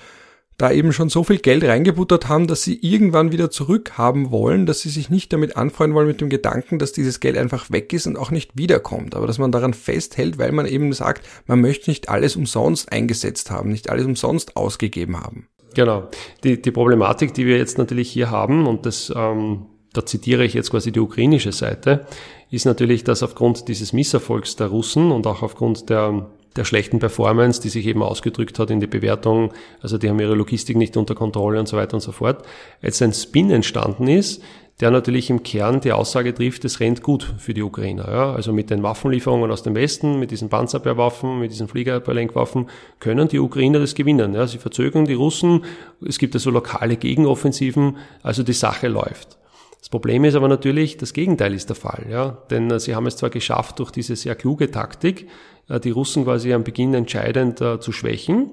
da eben schon so viel Geld reingebuttert haben, dass sie irgendwann wieder zurückhaben wollen, dass sie sich nicht damit anfreuen wollen mit dem Gedanken, dass dieses Geld einfach weg ist und auch nicht wiederkommt, aber dass man daran festhält, weil man eben sagt, man möchte nicht alles umsonst eingesetzt haben, nicht alles umsonst ausgegeben haben.
Genau. Die, die Problematik, die wir jetzt natürlich hier haben, und das, ähm, da zitiere ich jetzt quasi die ukrainische Seite, ist natürlich, dass aufgrund dieses Misserfolgs der Russen und auch aufgrund der der schlechten Performance, die sich eben ausgedrückt hat in die Bewertung, also die haben ihre Logistik nicht unter Kontrolle und so weiter und so fort, jetzt ein Spin entstanden ist, der natürlich im Kern die Aussage trifft, es rennt gut für die Ukrainer. Ja? Also mit den Waffenlieferungen aus dem Westen, mit diesen Panzerbeerwaffen, mit diesen Fliegerlenkwaffen können die Ukrainer das gewinnen. Ja? Sie verzögern die Russen, es gibt also lokale Gegenoffensiven, also die Sache läuft. Das Problem ist aber natürlich, das Gegenteil ist der Fall, ja, denn äh, sie haben es zwar geschafft durch diese sehr kluge Taktik, äh, die Russen quasi am Beginn entscheidend äh, zu schwächen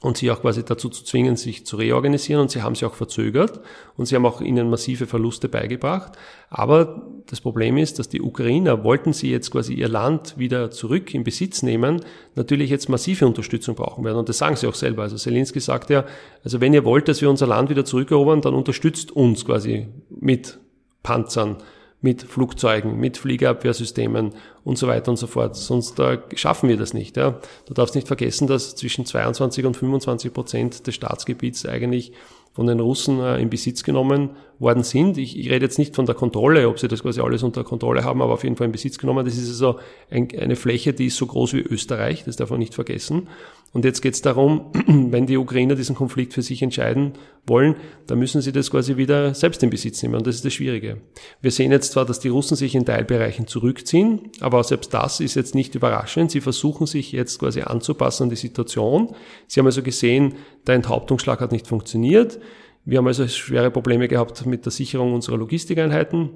und sie auch quasi dazu zu zwingen, sich zu reorganisieren und sie haben sie auch verzögert und sie haben auch ihnen massive Verluste beigebracht. Aber das Problem ist, dass die Ukrainer, wollten sie jetzt quasi ihr Land wieder zurück in Besitz nehmen, natürlich jetzt massive Unterstützung brauchen werden. Und das sagen sie auch selber. Also Zelensky sagt ja, also wenn ihr wollt, dass wir unser Land wieder zurückerobern, dann unterstützt uns quasi mit Panzern, mit Flugzeugen, mit Fliegerabwehrsystemen und so weiter und so fort. Sonst äh, schaffen wir das nicht. Ja. Du darfst nicht vergessen, dass zwischen 22 und 25 Prozent des Staatsgebiets eigentlich von den Russen äh, in Besitz genommen worden sind. Ich, ich, rede jetzt nicht von der Kontrolle, ob sie das quasi alles unter Kontrolle haben, aber auf jeden Fall in Besitz genommen. Das ist also ein, eine Fläche, die ist so groß wie Österreich, das darf man nicht vergessen. Und jetzt geht es darum, *clears throat* wenn die Ukrainer diesen Konflikt für sich entscheiden wollen, dann müssen sie das quasi wieder selbst in Besitz nehmen. Und das ist das Schwierige. Wir sehen jetzt zwar, dass die Russen sich in Teilbereichen zurückziehen, aber selbst das ist jetzt nicht überraschend. Sie versuchen sich jetzt quasi anzupassen an die Situation. Sie haben also gesehen, der Enthauptungsschlag hat nicht funktioniert. Wir haben also schwere Probleme gehabt mit der Sicherung unserer Logistikeinheiten.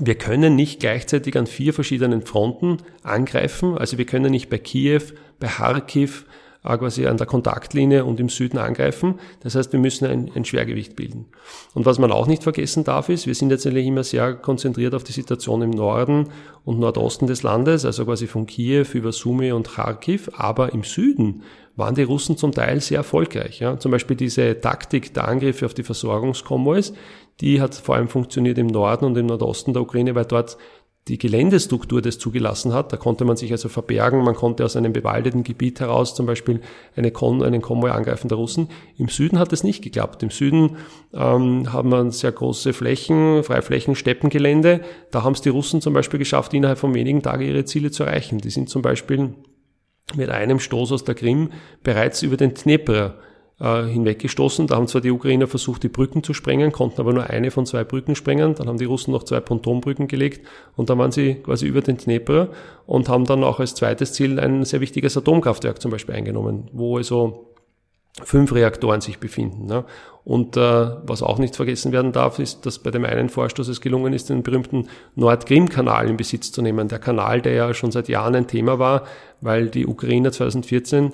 Wir können nicht gleichzeitig an vier verschiedenen Fronten angreifen. Also wir können nicht bei Kiew, bei Kharkiv, quasi an der Kontaktlinie und im Süden angreifen. Das heißt, wir müssen ein, ein, Schwergewicht bilden. Und was man auch nicht vergessen darf, ist, wir sind jetzt natürlich immer sehr konzentriert auf die Situation im Norden und Nordosten des Landes, also quasi von Kiew über Sumy und Kharkiv, aber im Süden waren die Russen zum Teil sehr erfolgreich. Ja. Zum Beispiel diese Taktik der Angriffe auf die Versorgungskonvois, die hat vor allem funktioniert im Norden und im Nordosten der Ukraine, weil dort die Geländestruktur das zugelassen hat. Da konnte man sich also verbergen, man konnte aus einem bewaldeten Gebiet heraus zum Beispiel eine Kon einen Konvoi angreifen der Russen. Im Süden hat es nicht geklappt. Im Süden ähm, haben wir sehr große Flächen, Freiflächen, Steppengelände. Da haben es die Russen zum Beispiel geschafft, innerhalb von wenigen Tagen ihre Ziele zu erreichen. Die sind zum Beispiel mit einem Stoß aus der Krim bereits über den Dnepr äh, hinweggestoßen. Da haben zwar die Ukrainer versucht, die Brücken zu sprengen, konnten aber nur eine von zwei Brücken sprengen. Dann haben die Russen noch zwei Pontonbrücken gelegt und dann waren sie quasi über den Dnepr und haben dann auch als zweites Ziel ein sehr wichtiges Atomkraftwerk zum Beispiel eingenommen, wo also fünf Reaktoren sich befinden. Ne? Und äh, was auch nicht vergessen werden darf, ist, dass bei dem einen Vorstoß es gelungen ist, den berühmten Nord-Krim-Kanal in Besitz zu nehmen. Der Kanal, der ja schon seit Jahren ein Thema war, weil die Ukrainer 2014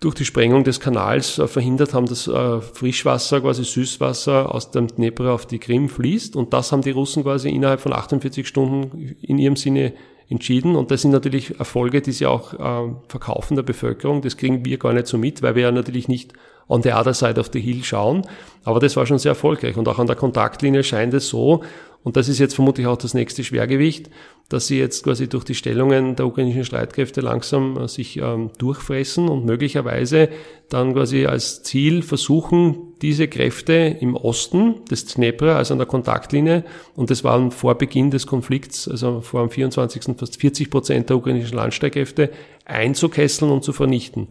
durch die Sprengung des Kanals äh, verhindert haben, dass äh, Frischwasser, quasi Süßwasser aus dem Dnepr auf die Krim fließt. Und das haben die Russen quasi innerhalb von 48 Stunden in ihrem Sinne entschieden. Und das sind natürlich Erfolge, die sie auch äh, verkaufen der Bevölkerung. Das kriegen wir gar nicht so mit, weil wir ja natürlich nicht on the other side of the hill schauen. Aber das war schon sehr erfolgreich. Und auch an der Kontaktlinie scheint es so, und das ist jetzt vermutlich auch das nächste Schwergewicht, dass sie jetzt quasi durch die Stellungen der ukrainischen Streitkräfte langsam äh, sich ähm, durchfressen und möglicherweise dann quasi als Ziel versuchen, diese Kräfte im Osten des Dnepr, also an der Kontaktlinie, und das waren vor Beginn des Konflikts, also vor dem 24. fast 40 Prozent der ukrainischen Landstreitkräfte, einzukesseln und zu vernichten.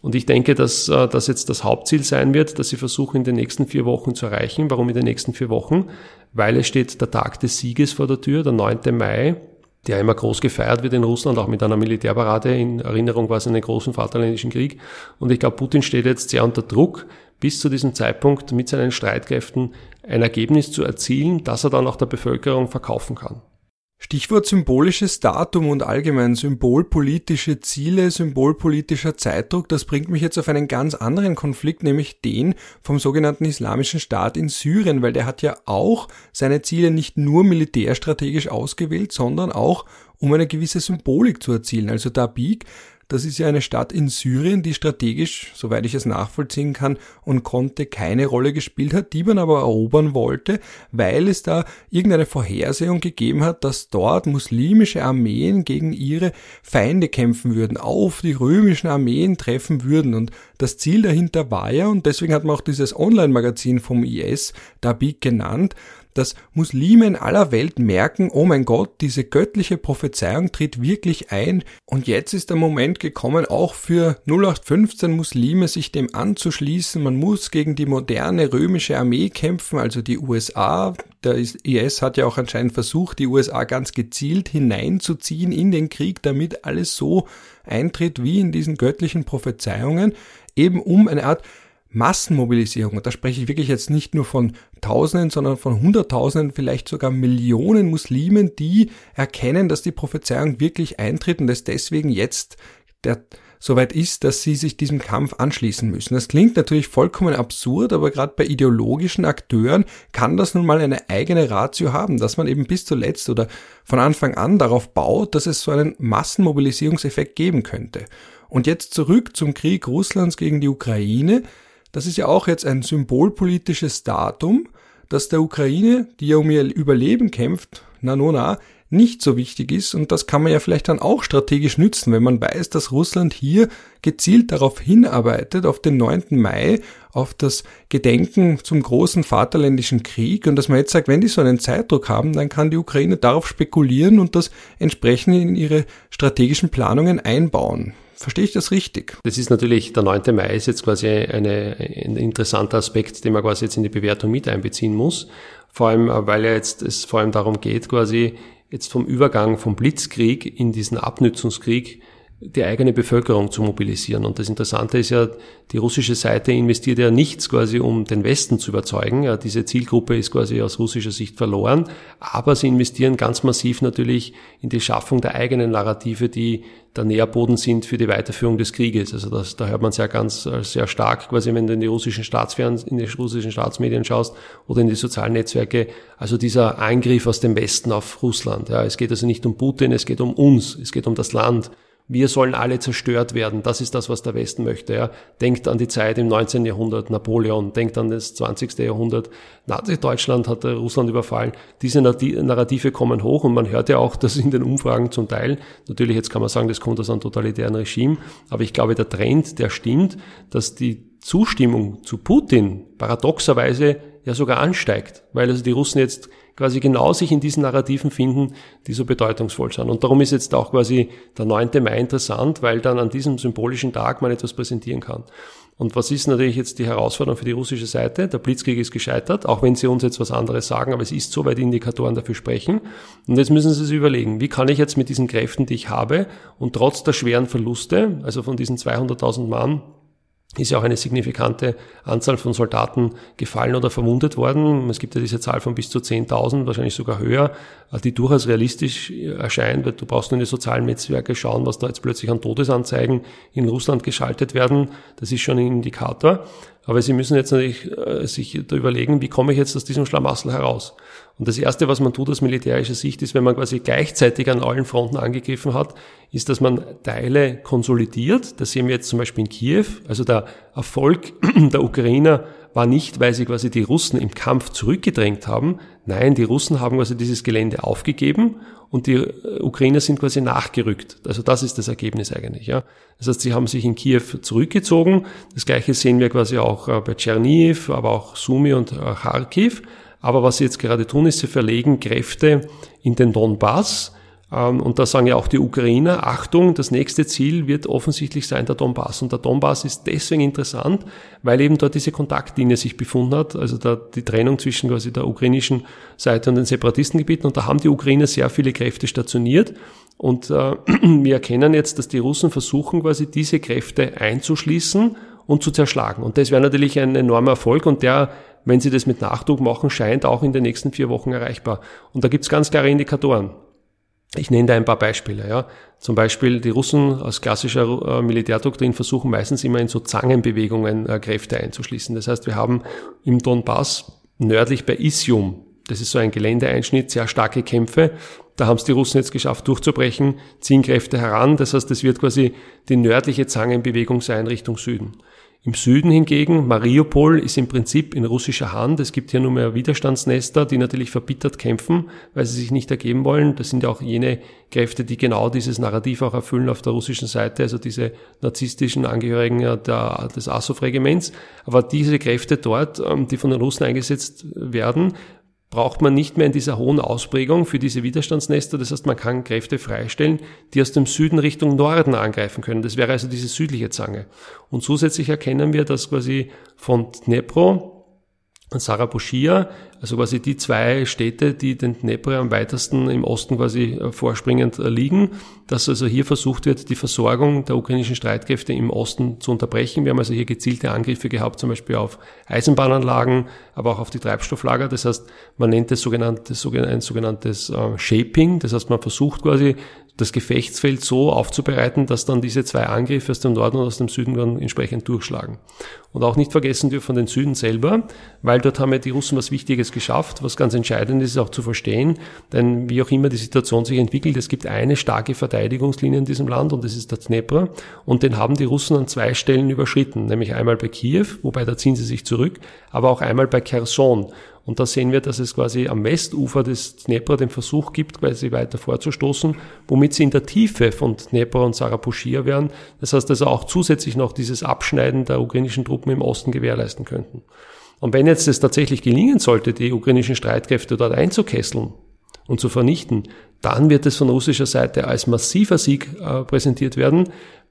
Und ich denke, dass äh, das jetzt das Hauptziel sein wird, dass sie versuchen, in den nächsten vier Wochen zu erreichen. Warum in den nächsten vier Wochen? Weil es steht der Tag des Sieges vor der Tür, der 9. Mai der immer groß gefeiert wird in Russland, auch mit einer Militärparade in Erinnerung quasi an den großen Vaterländischen Krieg. Und ich glaube, Putin steht jetzt sehr unter Druck, bis zu diesem Zeitpunkt mit seinen Streitkräften ein Ergebnis zu erzielen, das er dann auch der Bevölkerung verkaufen kann.
Stichwort symbolisches Datum und allgemein symbolpolitische Ziele, symbolpolitischer Zeitdruck, das bringt mich jetzt auf einen ganz anderen Konflikt, nämlich den vom sogenannten Islamischen Staat in Syrien, weil der hat ja auch seine Ziele nicht nur militärstrategisch ausgewählt, sondern auch um eine gewisse Symbolik zu erzielen. Also Dabik das ist ja eine Stadt in Syrien, die strategisch, soweit ich es nachvollziehen kann und konnte, keine Rolle gespielt hat, die man aber erobern wollte, weil es da irgendeine Vorhersehung gegeben hat, dass dort muslimische Armeen gegen ihre Feinde kämpfen würden, auf die römischen Armeen treffen würden. Und das Ziel dahinter war ja, und deswegen hat man auch dieses Online-Magazin vom IS Dabik genannt, dass Muslime in aller Welt merken, oh mein Gott, diese göttliche Prophezeiung tritt wirklich ein und jetzt ist der Moment gekommen, auch für 0815 Muslime sich dem anzuschließen. Man muss gegen die moderne römische Armee kämpfen, also die USA. Der IS hat ja auch anscheinend versucht, die USA ganz gezielt hineinzuziehen in den Krieg, damit alles so eintritt wie in diesen göttlichen Prophezeiungen, eben um eine Art Massenmobilisierung, und da spreche ich wirklich jetzt nicht nur von Tausenden, sondern von Hunderttausenden, vielleicht sogar Millionen Muslimen, die erkennen, dass die Prophezeiung wirklich eintritt und es deswegen jetzt der soweit ist, dass sie sich diesem Kampf anschließen müssen. Das klingt natürlich vollkommen absurd, aber gerade bei ideologischen Akteuren kann das nun mal eine eigene Ratio haben, dass man eben bis zuletzt oder von Anfang an darauf baut, dass es so einen Massenmobilisierungseffekt geben könnte. Und jetzt zurück zum Krieg Russlands gegen die Ukraine. Das ist ja auch jetzt ein symbolpolitisches Datum, das der Ukraine, die ja um ihr Überleben kämpft, na no na, nicht so wichtig ist und das kann man ja vielleicht dann auch strategisch nützen, wenn man weiß, dass Russland hier gezielt darauf hinarbeitet, auf den 9. Mai, auf das Gedenken zum großen Vaterländischen Krieg und dass man jetzt sagt, wenn die so einen Zeitdruck haben, dann kann die Ukraine darauf spekulieren und das entsprechend in ihre strategischen Planungen einbauen. Verstehe ich das richtig?
Das ist natürlich, der 9. Mai ist jetzt quasi eine, ein interessanter Aspekt, den man quasi jetzt in die Bewertung mit einbeziehen muss. Vor allem, weil ja jetzt es vor allem darum geht, quasi jetzt vom Übergang vom Blitzkrieg in diesen Abnützungskrieg die eigene Bevölkerung zu mobilisieren. Und das Interessante ist ja, die russische Seite investiert ja nichts quasi, um den Westen zu überzeugen. Ja, diese Zielgruppe ist quasi aus russischer Sicht verloren. Aber sie investieren ganz massiv natürlich in die Schaffung der eigenen Narrative, die der Nährboden sind für die Weiterführung des Krieges. Also das, da hört man sehr ganz, äh, sehr stark quasi, wenn du in die russischen Staatsfern, in die russischen Staatsmedien schaust oder in die sozialen Netzwerke. Also dieser Eingriff aus dem Westen auf Russland. Ja, es geht also nicht um Putin, es geht um uns, es geht um das Land wir sollen alle zerstört werden. Das ist das, was der Westen möchte. Ja. Denkt an die Zeit im 19. Jahrhundert, Napoleon, denkt an das 20. Jahrhundert, Nazi-Deutschland hat Russland überfallen. Diese Narrative kommen hoch und man hört ja auch, dass in den Umfragen zum Teil, natürlich jetzt kann man sagen, das kommt aus einem totalitären Regime, aber ich glaube, der Trend, der stimmt, dass die Zustimmung zu Putin paradoxerweise ja sogar ansteigt, weil also die Russen jetzt quasi genau sich in diesen Narrativen finden, die so bedeutungsvoll sind. Und darum ist jetzt auch quasi der 9. Mai interessant, weil dann an diesem symbolischen Tag man etwas präsentieren kann. Und was ist natürlich jetzt die Herausforderung für die russische Seite? Der Blitzkrieg ist gescheitert, auch wenn sie uns jetzt was anderes sagen, aber es ist so, weil die Indikatoren dafür sprechen. Und jetzt müssen sie sich überlegen, wie kann ich jetzt mit diesen Kräften, die ich habe, und trotz der schweren Verluste, also von diesen 200.000 Mann, ist ja auch eine signifikante Anzahl von Soldaten gefallen oder verwundet worden. Es gibt ja diese Zahl von bis zu 10.000, wahrscheinlich sogar höher, die durchaus realistisch erscheint, weil du brauchst nur in die sozialen Netzwerke schauen, was da jetzt plötzlich an Todesanzeigen in Russland geschaltet werden. Das ist schon ein Indikator. Aber sie müssen jetzt natürlich äh, sich da überlegen, wie komme ich jetzt aus diesem Schlamassel heraus? Und das Erste, was man tut aus militärischer Sicht, ist, wenn man quasi gleichzeitig an allen Fronten angegriffen hat, ist, dass man Teile konsolidiert. Das sehen wir jetzt zum Beispiel in Kiew. Also der Erfolg *clears throat* der Ukrainer war nicht, weil sie quasi die Russen im Kampf zurückgedrängt haben. Nein, die Russen haben quasi dieses Gelände aufgegeben und die äh, Ukrainer sind quasi nachgerückt. Also das ist das Ergebnis eigentlich. Ja. Das heißt, sie haben sich in Kiew zurückgezogen. Das gleiche sehen wir quasi auch äh, bei Tscherniv, aber auch Sumi und äh, Kharkiv. Aber was sie jetzt gerade tun, ist, sie verlegen Kräfte in den Donbass und da sagen ja auch die Ukrainer, Achtung, das nächste Ziel wird offensichtlich sein der Donbass. Und der Donbass ist deswegen interessant, weil eben dort diese Kontaktlinie sich befunden hat, also da die Trennung zwischen quasi der ukrainischen Seite und den Separatistengebieten. Und da haben die Ukrainer sehr viele Kräfte stationiert. Und äh, *clears throat* wir erkennen jetzt, dass die Russen versuchen, quasi diese Kräfte einzuschließen und zu zerschlagen. Und das wäre natürlich ein enormer Erfolg und der wenn sie das mit Nachdruck machen, scheint auch in den nächsten vier Wochen erreichbar. Und da gibt es ganz klare Indikatoren. Ich nenne da ein paar Beispiele. Ja. Zum Beispiel die Russen aus klassischer äh, Militärdoktrin versuchen meistens immer in so Zangenbewegungen äh, Kräfte einzuschließen. Das heißt, wir haben im Donbass nördlich bei Isium, das ist so ein Geländeeinschnitt, sehr starke Kämpfe. Da haben es die Russen jetzt geschafft durchzubrechen, ziehen Kräfte heran. Das heißt, es wird quasi die nördliche Zangenbewegung sein Richtung Süden. Im Süden hingegen, Mariupol ist im Prinzip in russischer Hand. Es gibt hier nur mehr Widerstandsnester, die natürlich verbittert kämpfen, weil sie sich nicht ergeben wollen. Das sind ja auch jene Kräfte, die genau dieses Narrativ auch erfüllen auf der russischen Seite, also diese narzisstischen Angehörigen der, des Azov-Regiments. Aber diese Kräfte dort, ähm, die von den Russen eingesetzt werden, braucht man nicht mehr in dieser hohen Ausprägung für diese Widerstandsnester. Das heißt, man kann Kräfte freistellen, die aus dem Süden Richtung Norden angreifen können. Das wäre also diese südliche Zange. Und zusätzlich erkennen wir, dass quasi von Dnepro Sarabuschia, also quasi die zwei Städte, die den Dnepr am weitesten im Osten quasi äh, vorspringend äh, liegen, dass also hier versucht wird, die Versorgung der ukrainischen Streitkräfte im Osten zu unterbrechen. Wir haben also hier gezielte Angriffe gehabt, zum Beispiel auf Eisenbahnanlagen, aber auch auf die Treibstofflager. Das heißt, man nennt das sogenannte, ein sogenanntes äh, Shaping. Das heißt, man versucht quasi das Gefechtsfeld so aufzubereiten, dass dann diese zwei Angriffe aus dem Norden und aus dem Süden dann entsprechend durchschlagen. Und auch nicht vergessen dürfen den Süden selber, weil dort haben ja die Russen was Wichtiges geschafft. Was ganz entscheidend ist, auch zu verstehen, denn wie auch immer die Situation sich entwickelt, es gibt eine starke Verteidigungslinie in diesem Land und das ist der Dnepr und den haben die Russen an zwei Stellen überschritten, nämlich einmal bei Kiew, wobei da ziehen sie sich zurück, aber auch einmal bei Kherson. Und da sehen wir, dass es quasi am Westufer des Dnepr den Versuch gibt, quasi weiter vorzustoßen, womit sie in der Tiefe von Dnepr und Saraposchia wären. Das heißt also auch zusätzlich noch dieses Abschneiden der ukrainischen Truppen im Osten gewährleisten könnten. Und wenn jetzt es tatsächlich gelingen sollte, die ukrainischen Streitkräfte dort einzukesseln und zu vernichten, dann wird es von russischer Seite als massiver Sieg äh, präsentiert werden,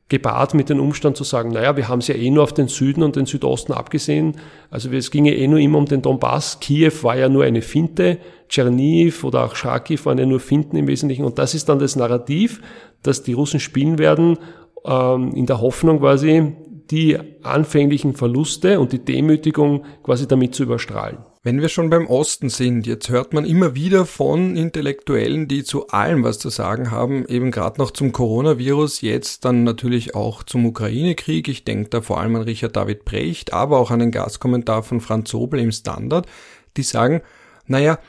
gepaart mit dem Umstand zu sagen, naja, wir haben es ja eh nur auf den Süden und den Südosten abgesehen. Also es ginge eh nur immer um den Donbass. Kiew war ja nur eine Finte. Tscherniv oder auch Charkiw waren ja nur Finten im Wesentlichen. Und das ist dann das Narrativ, das die Russen spielen werden, ähm, in der Hoffnung quasi, die anfänglichen Verluste und die Demütigung quasi damit zu überstrahlen.
Wenn wir schon beim Osten sind, jetzt hört man immer wieder von Intellektuellen, die zu allem was zu sagen haben, eben gerade noch zum Coronavirus, jetzt dann natürlich auch zum Ukraine-Krieg. Ich denke da vor allem an Richard David Brecht, aber auch an den Gastkommentar von Franz Sobel im Standard, die sagen, naja,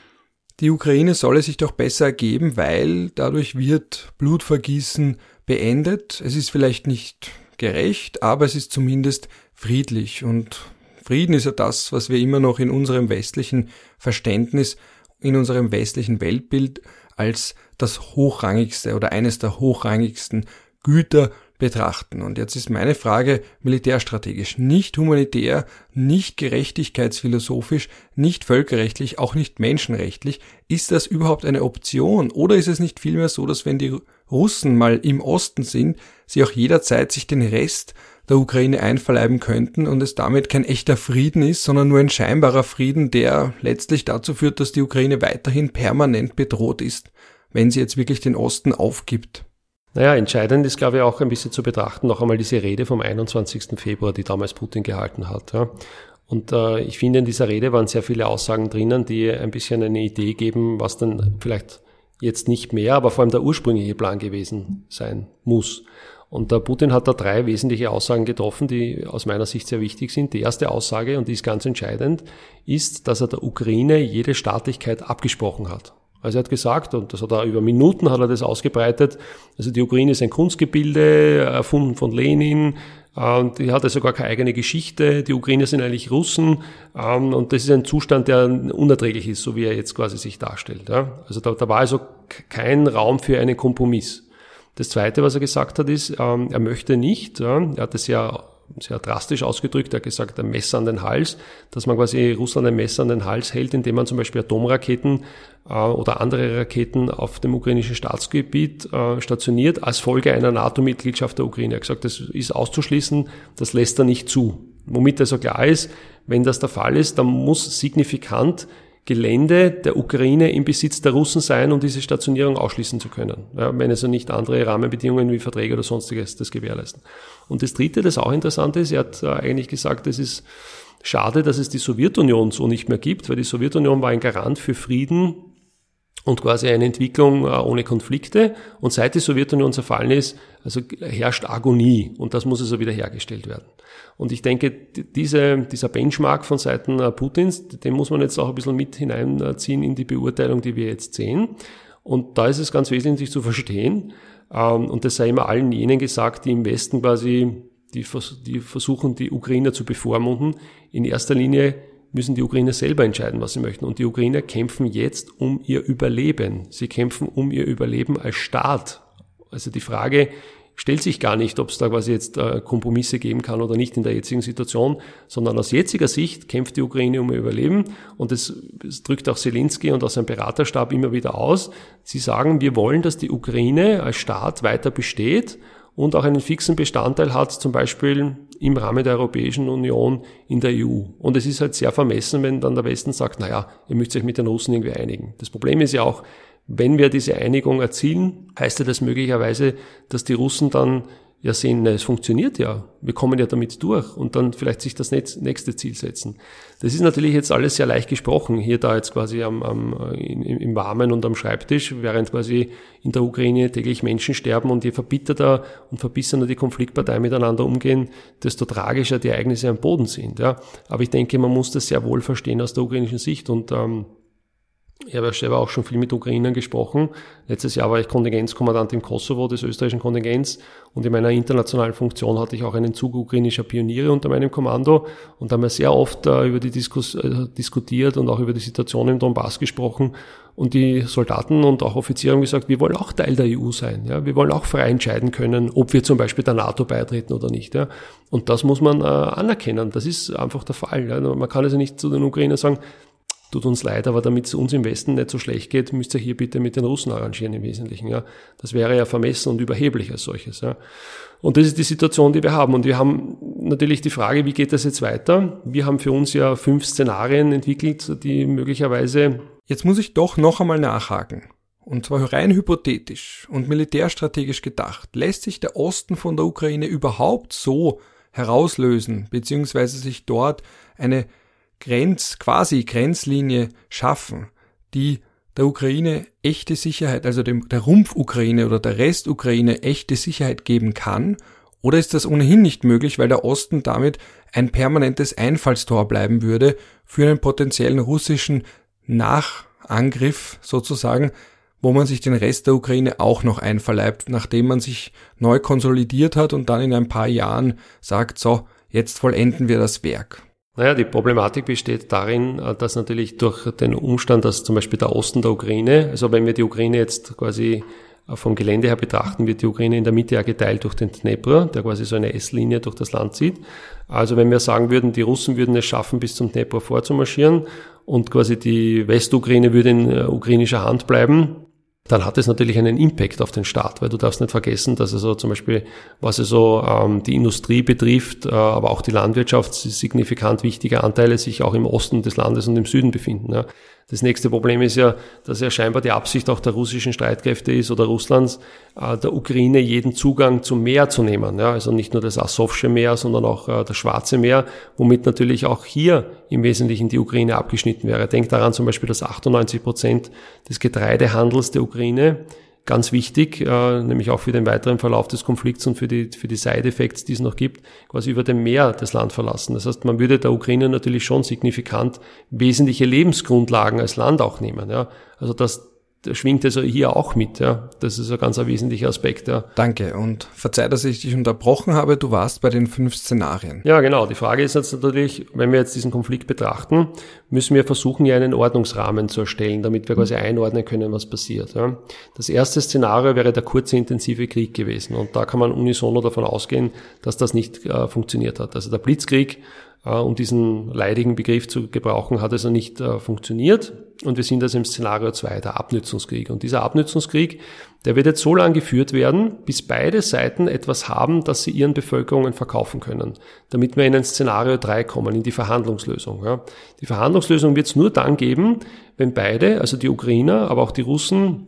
die Ukraine solle sich doch besser ergeben, weil dadurch wird Blutvergießen beendet. Es ist vielleicht nicht gerecht, aber es ist zumindest friedlich. Und Frieden ist ja das, was wir immer noch in unserem westlichen Verständnis, in unserem westlichen Weltbild als das hochrangigste oder eines der hochrangigsten Güter betrachten. Und jetzt ist meine Frage militärstrategisch, nicht humanitär, nicht gerechtigkeitsphilosophisch, nicht völkerrechtlich, auch nicht menschenrechtlich. Ist das überhaupt eine Option? Oder ist es nicht vielmehr so, dass wenn die Russen mal im Osten sind, sie auch jederzeit sich den Rest der Ukraine einverleiben könnten und es damit kein echter Frieden ist, sondern nur ein scheinbarer Frieden, der letztlich dazu führt, dass die Ukraine weiterhin permanent bedroht ist, wenn sie jetzt wirklich den Osten aufgibt.
Naja, entscheidend ist, glaube ich, auch ein bisschen zu betrachten, noch einmal diese Rede vom 21. Februar, die damals Putin gehalten hat. Ja. Und äh, ich finde, in dieser Rede waren sehr viele Aussagen drinnen, die ein bisschen eine Idee geben, was dann vielleicht jetzt nicht mehr, aber vor allem der ursprüngliche Plan gewesen sein muss. Und der Putin hat da drei wesentliche Aussagen getroffen, die aus meiner Sicht sehr wichtig sind. Die erste Aussage, und die ist ganz entscheidend, ist, dass er der Ukraine jede Staatlichkeit abgesprochen hat. Also er hat gesagt, und das hat er über Minuten hat er das ausgebreitet, also die Ukraine ist ein Kunstgebilde, erfunden von Lenin, und die hatte sogar keine eigene Geschichte. Die Ukrainer sind eigentlich Russen. Ähm, und das ist ein Zustand, der unerträglich ist, so wie er jetzt quasi sich darstellt. Also da, da war also kein Raum für einen Kompromiss. Das Zweite, was er gesagt hat, ist, ähm, er möchte nicht, er hat es ja sehr drastisch ausgedrückt, er hat gesagt, ein Messer an den Hals, dass man quasi Russland ein Messer an den Hals hält, indem man zum Beispiel Atomraketen äh, oder andere Raketen auf dem ukrainischen Staatsgebiet äh, stationiert, als Folge einer NATO-Mitgliedschaft der Ukraine. Er hat gesagt, das ist auszuschließen, das lässt er nicht zu. Womit also klar ist, wenn das der Fall ist, dann muss signifikant Gelände der Ukraine im Besitz der Russen sein, um diese Stationierung ausschließen zu können, ja, wenn also nicht andere Rahmenbedingungen wie Verträge oder sonstiges das gewährleisten. Und das Dritte, das auch interessant ist, er hat äh, eigentlich gesagt, es ist schade, dass es die Sowjetunion so nicht mehr gibt, weil die Sowjetunion war ein Garant für Frieden und quasi eine Entwicklung äh, ohne Konflikte. Und seit die Sowjetunion zerfallen ist, also herrscht Agonie und das muss also wieder hergestellt werden. Und ich denke, diese, dieser Benchmark von Seiten äh, Putins, den muss man jetzt auch ein bisschen mit hineinziehen in die Beurteilung, die wir jetzt sehen. Und da ist es ganz wesentlich zu verstehen, und das sei immer allen jenen gesagt, die im Westen quasi die, die versuchen, die Ukrainer zu bevormunden, in erster Linie müssen die Ukrainer selber entscheiden, was sie möchten. Und die Ukrainer kämpfen jetzt um ihr Überleben. Sie kämpfen um ihr Überleben als Staat. Also die Frage stellt sich gar nicht, ob es da quasi jetzt äh, Kompromisse geben kann oder nicht in der jetzigen Situation, sondern aus jetziger Sicht kämpft die Ukraine um ihr Überleben. Und das, das drückt auch Zelensky und auch sein Beraterstab immer wieder aus. Sie sagen, wir wollen, dass die Ukraine als Staat weiter besteht und auch einen fixen Bestandteil hat, zum Beispiel im Rahmen der Europäischen Union in der EU. Und es ist halt sehr vermessen, wenn dann der Westen sagt, naja, ihr müsst euch mit den Russen irgendwie einigen. Das Problem ist ja auch, wenn wir diese Einigung erzielen, heißt ja das möglicherweise, dass die Russen dann ja sehen, na, es funktioniert ja, wir kommen ja damit durch und dann vielleicht sich das nächste Ziel setzen. Das ist natürlich jetzt alles sehr leicht gesprochen, hier da jetzt quasi am, am, im, im Warmen und am Schreibtisch, während quasi in der Ukraine täglich Menschen sterben und je verbitterter und verbissener die Konfliktparteien miteinander umgehen, desto tragischer die Ereignisse am Boden sind. Ja. Aber ich denke, man muss das sehr wohl verstehen aus der ukrainischen Sicht und ähm, ich habe ja auch schon viel mit Ukrainern gesprochen. Letztes Jahr war ich Kontingenzkommandant im Kosovo des österreichischen Kontingents und in meiner internationalen Funktion hatte ich auch einen Zug ukrainischer Pioniere unter meinem Kommando und da haben wir sehr oft äh, über die Diskus äh, diskutiert und auch über die Situation im Donbass gesprochen und die Soldaten und auch Offiziere haben gesagt, wir wollen auch Teil der EU sein. Ja? Wir wollen auch frei entscheiden können, ob wir zum Beispiel der NATO beitreten oder nicht. Ja? Und das muss man äh, anerkennen. Das ist einfach der Fall. Ja? Man kann also nicht zu den Ukrainern sagen, tut uns leid, aber damit es uns im Westen nicht so schlecht geht, müsst ihr hier bitte mit den Russen arrangieren im Wesentlichen. Ja. Das wäre ja vermessen und überheblich als solches. Ja. Und das ist die Situation, die wir haben. Und wir haben natürlich die Frage, wie geht das jetzt weiter? Wir haben für uns ja fünf Szenarien entwickelt, die möglicherweise.
Jetzt muss ich doch noch einmal nachhaken. Und zwar rein hypothetisch und militärstrategisch gedacht. Lässt sich der Osten von der Ukraine überhaupt so herauslösen, beziehungsweise sich dort eine Grenz, quasi Grenzlinie schaffen, die der Ukraine echte Sicherheit, also dem, der Rumpf-Ukraine oder der Rest-Ukraine echte Sicherheit geben kann? Oder ist das ohnehin nicht möglich, weil der Osten damit ein permanentes Einfallstor bleiben würde für einen potenziellen russischen Nachangriff sozusagen, wo man sich den Rest der Ukraine auch noch einverleibt, nachdem man sich neu konsolidiert hat und dann in ein paar Jahren sagt, so, jetzt vollenden wir das Werk.
Naja, die Problematik besteht darin, äh, dass natürlich durch den Umstand, dass zum Beispiel der Osten der Ukraine, also wenn wir die Ukraine jetzt quasi äh, vom Gelände her betrachten, wird die Ukraine in der Mitte ja geteilt durch den Dnepr, der quasi so eine S-Linie durch das Land zieht. Also wenn wir sagen würden, die Russen würden es schaffen, bis zum Dnepr vorzumarschieren und quasi die Westukraine würde in äh, ukrainischer Hand bleiben, dann hat es natürlich einen Impact auf den Staat, weil du darfst nicht vergessen, dass also zum Beispiel, was also ähm, die Industrie betrifft, äh, aber auch die Landwirtschaft signifikant wichtige Anteile sich auch im Osten des Landes und im Süden befinden. Ja. Das nächste Problem ist ja, dass ja scheinbar die Absicht auch der russischen Streitkräfte ist oder Russlands, äh, der Ukraine jeden Zugang zum Meer zu nehmen. Ja, also nicht nur das Asowsche Meer, sondern auch äh, das Schwarze Meer, womit natürlich auch hier im Wesentlichen die Ukraine abgeschnitten wäre. Denkt daran zum Beispiel, dass 98 Prozent des Getreidehandels der Ukraine ganz wichtig, äh, nämlich auch für den weiteren Verlauf des Konflikts und für die, für die Side-Effects, die es noch gibt, quasi über dem Meer das Land verlassen. Das heißt, man würde der Ukraine natürlich schon signifikant wesentliche Lebensgrundlagen als Land auch nehmen. Ja. Also das, das schwingt also hier auch mit. Ja. Das ist ein ganz ein wesentlicher Aspekt. Ja.
Danke und verzeih, dass ich dich unterbrochen habe. Du warst bei den fünf Szenarien.
Ja, genau. Die Frage ist jetzt natürlich, wenn wir jetzt diesen Konflikt betrachten, müssen wir versuchen, hier einen Ordnungsrahmen zu erstellen, damit wir quasi einordnen können, was passiert. Ja. Das erste Szenario wäre der kurze intensive Krieg gewesen und da kann man unisono davon ausgehen, dass das nicht äh, funktioniert hat. Also der Blitzkrieg um diesen leidigen Begriff zu gebrauchen, hat also nicht äh, funktioniert. Und wir sind also im Szenario 2, der Abnützungskrieg. Und dieser Abnützungskrieg, der wird jetzt so lange geführt werden, bis beide Seiten etwas haben, das sie ihren Bevölkerungen verkaufen können, damit wir in ein Szenario 3 kommen, in die Verhandlungslösung. Die Verhandlungslösung wird es nur dann geben, wenn beide, also die Ukrainer, aber auch die Russen,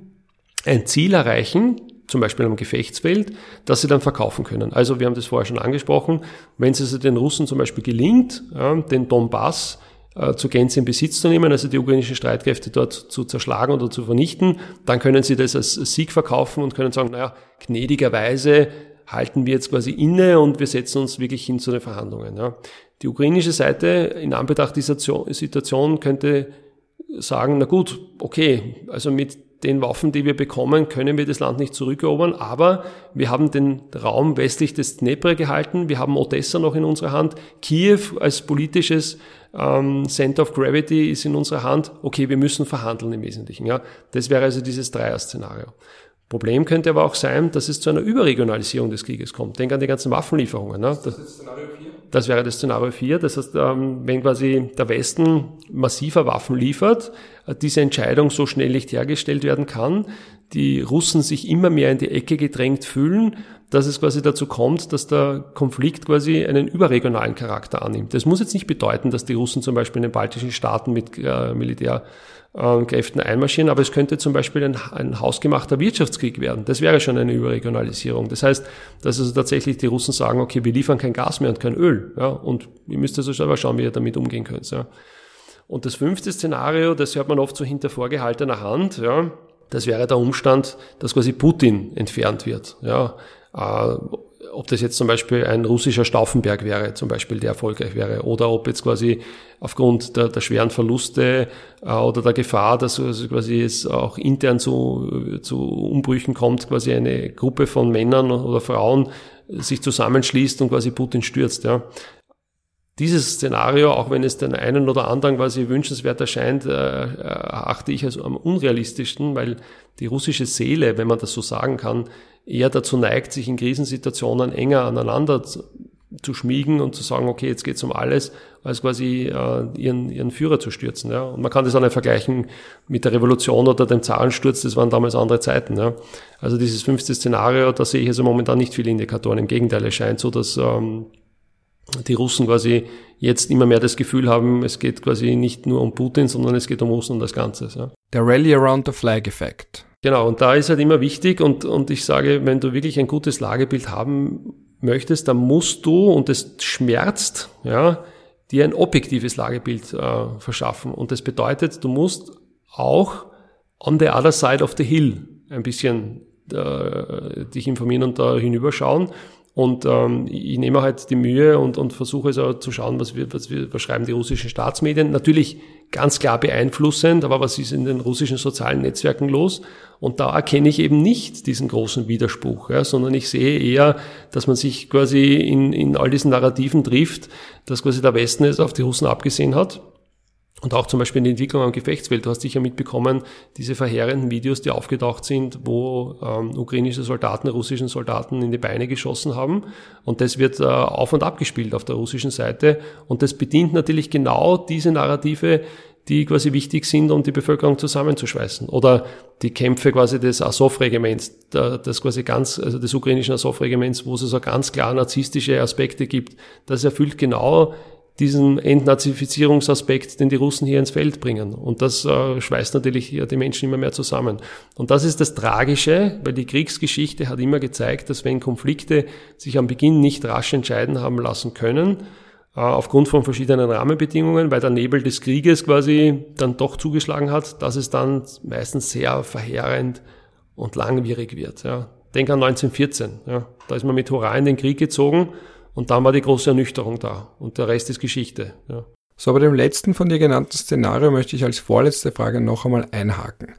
ein Ziel erreichen, zum Beispiel am Gefechtsfeld, dass sie dann verkaufen können. Also wir haben das vorher schon angesprochen, wenn es also den Russen zum Beispiel gelingt, den Donbass äh, zu Gänze in Besitz zu nehmen, also die ukrainischen Streitkräfte dort zu zerschlagen oder zu vernichten, dann können sie das als Sieg verkaufen und können sagen, naja, gnädigerweise halten wir jetzt quasi inne und wir setzen uns wirklich hin zu den Verhandlungen. Die ukrainische Seite in Anbetracht dieser Situation könnte sagen, na gut, okay, also mit den Waffen, die wir bekommen, können wir das Land nicht zurückerobern, aber wir haben den Raum westlich des Dnepr gehalten, wir haben Odessa noch in unserer Hand, Kiew als politisches ähm, Center of Gravity ist in unserer Hand, okay, wir müssen verhandeln im Wesentlichen. Ja. Das wäre also dieses Dreier-Szenario. Problem könnte aber auch sein, dass es zu einer Überregionalisierung des Krieges kommt. Denk an die ganzen Waffenlieferungen. Ne? Das, das, das wäre das Szenario 4. Das heißt, ähm, wenn quasi der Westen massiver Waffen liefert, äh, diese Entscheidung so schnell nicht hergestellt werden kann, die Russen sich immer mehr in die Ecke gedrängt fühlen, dass es quasi dazu kommt, dass der Konflikt quasi einen überregionalen Charakter annimmt. Das muss jetzt nicht bedeuten, dass die Russen zum Beispiel in den baltischen Staaten mit äh, Militärkräften einmarschieren, aber es könnte zum Beispiel ein, ein hausgemachter Wirtschaftskrieg werden. Das wäre schon eine Überregionalisierung. Das heißt, dass also tatsächlich die Russen sagen, okay, wir liefern kein Gas mehr und kein Öl, ja, und ihr müsst also selber schauen, wie ihr damit umgehen könnt. Ja. Und das fünfte Szenario, das hört man oft so hinter vorgehaltener Hand, ja, das wäre der Umstand, dass quasi Putin entfernt wird. Ja, äh, ob das jetzt zum Beispiel ein russischer Stauffenberg wäre, zum Beispiel, der erfolgreich wäre, oder ob jetzt quasi aufgrund der, der schweren Verluste äh, oder der Gefahr, dass also quasi es auch intern zu, zu Umbrüchen kommt, quasi eine Gruppe von Männern oder Frauen sich zusammenschließt und quasi Putin stürzt. Ja dieses Szenario, auch wenn es den einen oder anderen quasi wünschenswert erscheint, äh, erachte ich als am unrealistischsten, weil die russische Seele, wenn man das so sagen kann, eher dazu neigt, sich in Krisensituationen enger aneinander zu, zu schmiegen und zu sagen, okay, jetzt geht's um alles, als quasi äh, ihren, ihren Führer zu stürzen. Ja. Und man kann das auch nicht vergleichen mit der Revolution oder dem Zarensturz, das waren damals andere Zeiten. Ja. Also dieses fünfte Szenario, da sehe ich also momentan nicht viele Indikatoren. Im Gegenteil, es scheint so, dass ähm, die Russen quasi jetzt immer mehr das Gefühl haben, es geht quasi nicht nur um Putin, sondern es geht um Russland als Ganzes. Ja.
Der Rally Around the Flag Effekt.
Genau, und da ist halt immer wichtig und, und ich sage, wenn du wirklich ein gutes Lagebild haben möchtest, dann musst du, und es schmerzt, ja, dir ein objektives Lagebild äh, verschaffen. Und das bedeutet, du musst auch on the other side of the hill ein bisschen äh, dich informieren und da hinüberschauen und ähm, ich nehme halt die Mühe und, und versuche also zu schauen, was, wir, was, wir, was schreiben die russischen Staatsmedien. Natürlich ganz klar beeinflussend, aber was ist in den russischen sozialen Netzwerken los? Und da erkenne ich eben nicht diesen großen Widerspruch, ja, sondern ich sehe eher, dass man sich quasi in, in all diesen Narrativen trifft, dass quasi der Westen es auf die Russen abgesehen hat und auch zum Beispiel in der Entwicklung am Gefechtsfeld. Du hast sicher mitbekommen, diese verheerenden Videos, die aufgetaucht sind, wo ähm, ukrainische Soldaten russischen Soldaten in die Beine geschossen haben. Und das wird äh, auf und ab gespielt auf der russischen Seite. Und das bedient natürlich genau diese Narrative, die quasi wichtig sind, um die Bevölkerung zusammenzuschweißen. Oder die Kämpfe quasi des Azov-Regiments, das quasi ganz, also des ukrainischen Azov-Regiments, wo es also ganz klar narzisstische Aspekte gibt. Das erfüllt genau diesen Entnazifizierungsaspekt, den die Russen hier ins Feld bringen. Und das äh, schweißt natürlich hier die Menschen immer mehr zusammen. Und das ist das Tragische, weil die Kriegsgeschichte hat immer gezeigt, dass wenn Konflikte sich am Beginn nicht rasch entscheiden haben lassen können, äh, aufgrund von verschiedenen Rahmenbedingungen, weil der Nebel des Krieges quasi dann doch zugeschlagen hat, dass es dann meistens sehr verheerend und langwierig wird. Ja. Denk an 1914. Ja. Da ist man mit Hurra in den Krieg gezogen und dann war die große Ernüchterung da. Und der Rest ist Geschichte. Ja.
So, bei dem letzten von dir genannten Szenario möchte ich als vorletzte Frage noch einmal einhaken.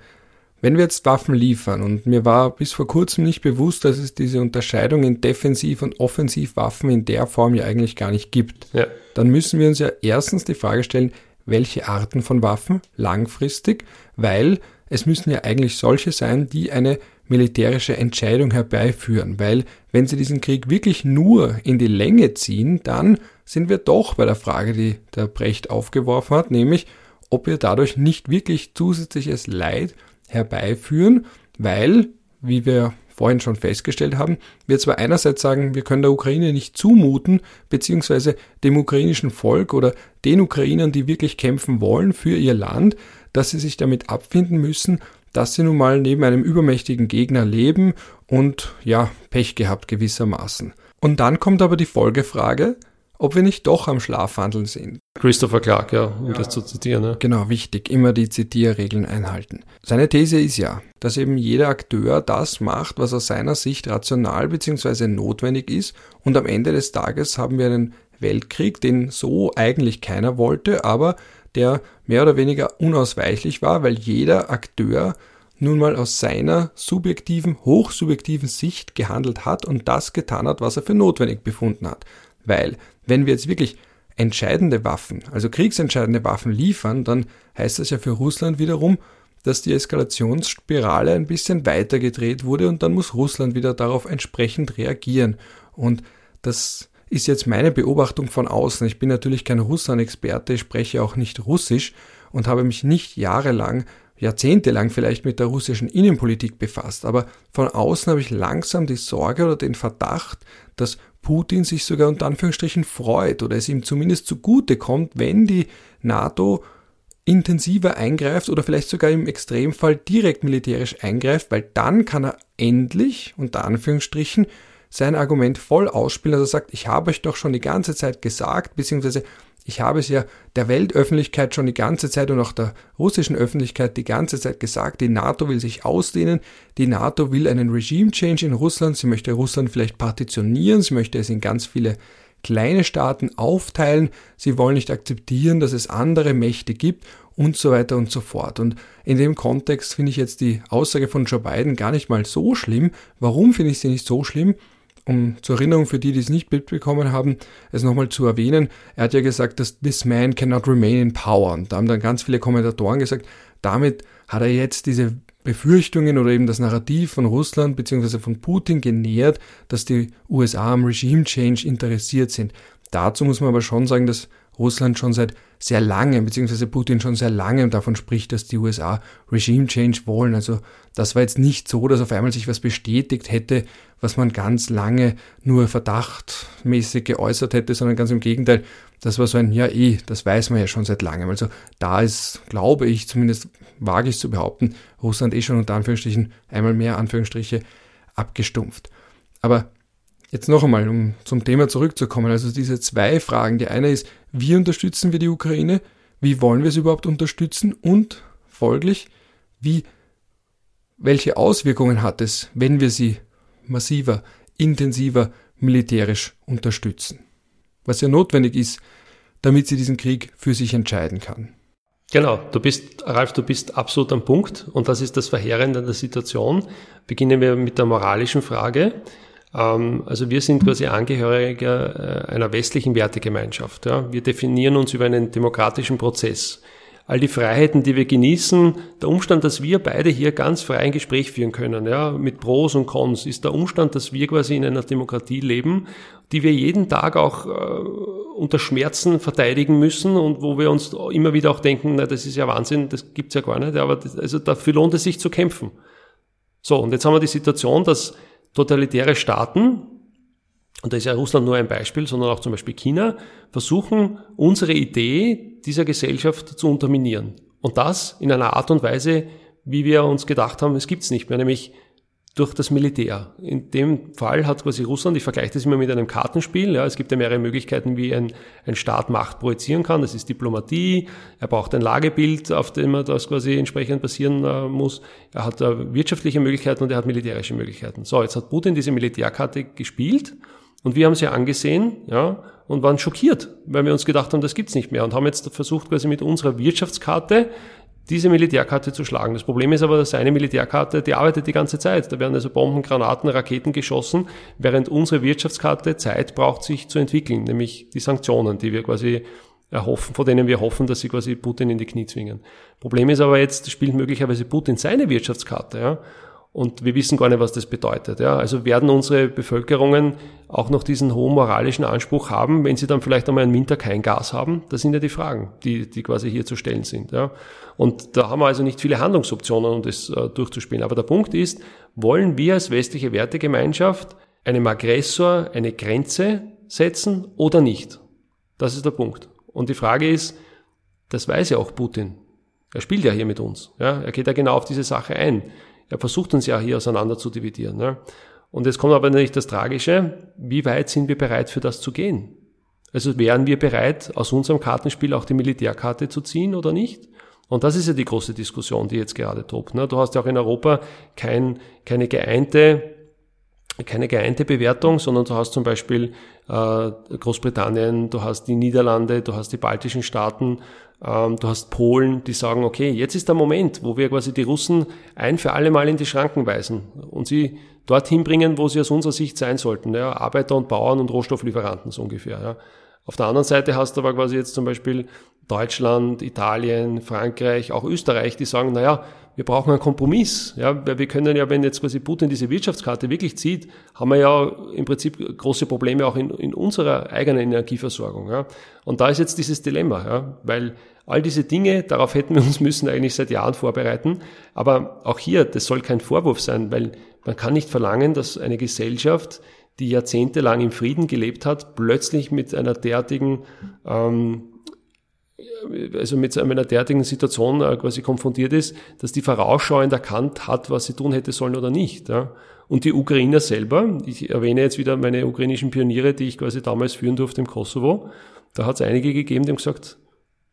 Wenn wir jetzt Waffen liefern, und mir war bis vor kurzem nicht bewusst, dass es diese Unterscheidung in Defensiv- und Offensivwaffen in der Form ja eigentlich gar nicht gibt, ja. dann müssen wir uns ja erstens die Frage stellen, welche Arten von Waffen langfristig, weil es müssen ja eigentlich solche sein, die eine militärische Entscheidung herbeiführen, weil wenn sie diesen Krieg wirklich nur in die Länge ziehen, dann sind wir doch bei der Frage, die der Brecht aufgeworfen hat, nämlich ob wir dadurch nicht wirklich zusätzliches Leid herbeiführen, weil, wie wir vorhin schon festgestellt haben, wir zwar einerseits sagen, wir können der Ukraine nicht zumuten, beziehungsweise dem ukrainischen Volk oder den Ukrainern, die wirklich kämpfen wollen für ihr Land, dass sie sich damit abfinden müssen, dass sie nun mal neben einem übermächtigen Gegner leben und ja, Pech gehabt gewissermaßen. Und dann kommt aber die Folgefrage, ob wir nicht doch am Schlafwandeln sind.
Christopher Clark, ja, um ja. das zu zitieren. Ja.
Genau, wichtig, immer die Zitierregeln einhalten. Seine These ist ja, dass eben jeder Akteur das macht, was aus seiner Sicht rational bzw. notwendig ist und am Ende des Tages haben wir einen Weltkrieg, den so eigentlich keiner wollte, aber der mehr oder weniger unausweichlich war, weil jeder Akteur nun mal aus seiner subjektiven, hochsubjektiven Sicht gehandelt hat und das getan hat, was er für notwendig befunden hat. Weil, wenn wir jetzt wirklich entscheidende Waffen, also kriegsentscheidende Waffen liefern, dann heißt das ja für Russland wiederum, dass die Eskalationsspirale ein bisschen weiter gedreht wurde und dann muss Russland wieder darauf entsprechend reagieren. Und das ist jetzt meine Beobachtung von außen. Ich bin natürlich kein Russland-Experte, spreche auch nicht Russisch und habe mich nicht jahrelang jahrzehntelang vielleicht mit der russischen Innenpolitik befasst, aber von außen habe ich langsam die Sorge oder den Verdacht, dass Putin sich sogar unter Anführungsstrichen freut oder es ihm zumindest zugute kommt, wenn die NATO intensiver eingreift oder vielleicht sogar im Extremfall direkt militärisch eingreift, weil dann kann er endlich, unter Anführungsstrichen, sein Argument voll ausspielen, also er sagt, ich habe euch doch schon die ganze Zeit gesagt, beziehungsweise ich habe es ja der Weltöffentlichkeit schon die ganze Zeit und auch der russischen Öffentlichkeit die ganze Zeit gesagt, die NATO will sich ausdehnen, die NATO will einen Regime Change in Russland, sie möchte Russland vielleicht partitionieren, sie möchte es in ganz viele kleine Staaten aufteilen, sie wollen nicht akzeptieren, dass es andere Mächte gibt und so weiter und so fort. Und in dem Kontext finde ich jetzt die Aussage von Joe Biden gar nicht mal so schlimm. Warum finde ich sie nicht so schlimm? Um zur Erinnerung für die, die es nicht mitbekommen haben, es nochmal zu erwähnen, er hat ja gesagt, dass this man cannot remain in power. Und da haben dann ganz viele Kommentatoren gesagt, damit hat er jetzt diese Befürchtungen oder eben das Narrativ von Russland bzw. von Putin genährt, dass die USA am Regime Change interessiert sind. Dazu muss man aber schon sagen, dass Russland schon seit sehr lange, beziehungsweise Putin schon sehr lange davon spricht, dass die USA Regime Change wollen. Also das war jetzt nicht so, dass auf einmal sich was bestätigt hätte, was man ganz lange nur verdachtmäßig geäußert hätte, sondern ganz im Gegenteil, das war so ein, ja eh, das weiß man ja schon seit langem. Also da ist, glaube ich, zumindest wage ich zu behaupten, Russland eh schon unter Anführungsstrichen einmal mehr Anführungsstriche abgestumpft. Aber Jetzt noch einmal, um zum Thema zurückzukommen. Also diese zwei Fragen. Die eine ist, wie unterstützen wir die Ukraine? Wie wollen wir sie überhaupt unterstützen? Und folglich, wie, welche Auswirkungen hat es, wenn wir sie massiver, intensiver militärisch unterstützen? Was ja notwendig ist, damit sie diesen Krieg für sich entscheiden kann.
Genau, du bist, Ralf, du bist absolut am Punkt und das ist das Verheerende an der Situation. Beginnen wir mit der moralischen Frage. Ähm, also wir sind quasi Angehörige äh, einer westlichen Wertegemeinschaft. Wir definieren uns über einen demokratischen Prozess. All die Freiheiten, die wir genießen, der Umstand, dass wir beide hier ganz frei ein Gespräch führen können, ja, mit Pros und Cons, ist der Umstand, dass wir quasi in einer Demokratie leben, die wir jeden Tag auch äh, unter Schmerzen verteidigen müssen und wo wir uns immer wieder auch denken, na, das ist ja Wahnsinn, das gibt's ja gar nicht, aber das, also dafür lohnt es sich zu kämpfen. So, und jetzt haben wir die Situation, dass totalitäre Staaten, und da ist ja Russland nur ein Beispiel, sondern auch zum Beispiel China, versuchen unsere Idee dieser Gesellschaft zu unterminieren. Und das in einer Art und Weise, wie wir uns gedacht haben, es gibt's nicht mehr, nämlich durch das Militär. In dem Fall hat quasi Russland, ich vergleiche das immer mit einem Kartenspiel, ja, es gibt ja mehrere Möglichkeiten, wie ein, ein Staat Macht projizieren kann. Das ist Diplomatie, er braucht ein Lagebild, auf dem er das quasi entsprechend passieren äh, muss. Er hat äh, wirtschaftliche Möglichkeiten und er hat militärische Möglichkeiten. So, jetzt hat Putin diese Militärkarte gespielt und wir haben sie angesehen, ja, und waren schockiert, weil wir uns gedacht haben, das gibt's nicht mehr und haben jetzt versucht, quasi mit unserer Wirtschaftskarte diese Militärkarte zu schlagen. Das Problem ist aber, dass eine Militärkarte, die arbeitet die ganze Zeit. Da werden also Bomben, Granaten, Raketen geschossen, während unsere Wirtschaftskarte Zeit braucht, sich zu entwickeln, nämlich die Sanktionen, die wir quasi erhoffen, vor denen wir hoffen, dass sie quasi Putin in die Knie zwingen. Problem ist aber jetzt, spielt möglicherweise Putin seine Wirtschaftskarte, ja. Und wir wissen gar nicht, was das bedeutet. Ja. Also werden unsere Bevölkerungen auch noch diesen hohen moralischen Anspruch haben, wenn sie dann vielleicht einmal einen Winter kein Gas haben? Das sind ja die Fragen, die, die quasi hier zu stellen sind. Ja. Und da haben wir also nicht viele Handlungsoptionen, um das äh, durchzuspielen. Aber der Punkt ist, wollen wir als westliche Wertegemeinschaft einem Aggressor eine Grenze setzen oder nicht? Das ist der Punkt. Und die Frage ist, das weiß ja auch Putin. Er spielt ja hier mit uns. Ja. Er geht ja genau auf diese Sache ein. Er versucht uns ja hier auseinander zu dividieren. Ne? Und jetzt kommt aber natürlich das Tragische, wie weit sind wir bereit für das zu gehen? Also wären wir bereit, aus unserem Kartenspiel auch die Militärkarte zu ziehen oder nicht? Und das ist ja die große Diskussion, die jetzt gerade tobt. Ne? Du hast ja auch in Europa kein, keine geeinte keine geeinte Bewertung, sondern du hast zum Beispiel äh, Großbritannien, du hast die Niederlande, du hast die baltischen Staaten, ähm, du hast Polen, die sagen, okay, jetzt ist der Moment, wo wir quasi die Russen ein für alle Mal in die Schranken weisen und sie dorthin bringen, wo sie aus unserer Sicht sein sollten. Ja, Arbeiter und Bauern und Rohstofflieferanten so ungefähr. Ja. Auf der anderen Seite hast du aber quasi jetzt zum Beispiel Deutschland, Italien, Frankreich, auch Österreich, die sagen, naja, wir brauchen einen Kompromiss. Ja, wir können ja, wenn jetzt quasi Putin diese Wirtschaftskarte wirklich zieht, haben wir ja im Prinzip große Probleme auch in, in unserer eigenen Energieversorgung. Ja. Und da ist jetzt dieses Dilemma, ja, weil all diese Dinge, darauf hätten wir uns müssen eigentlich seit Jahren vorbereiten. Aber auch hier, das soll kein Vorwurf sein, weil man kann nicht verlangen, dass eine Gesellschaft, die jahrzehntelang im Frieden gelebt hat, plötzlich mit einer derartigen ähm, also mit einer derartigen Situation äh, quasi konfrontiert ist, dass die vorausschauend erkannt hat, was sie tun hätte sollen oder nicht. Ja. Und die Ukrainer selber, ich erwähne jetzt wieder meine ukrainischen Pioniere, die ich quasi damals führen durfte im Kosovo, da hat es einige gegeben, die haben gesagt,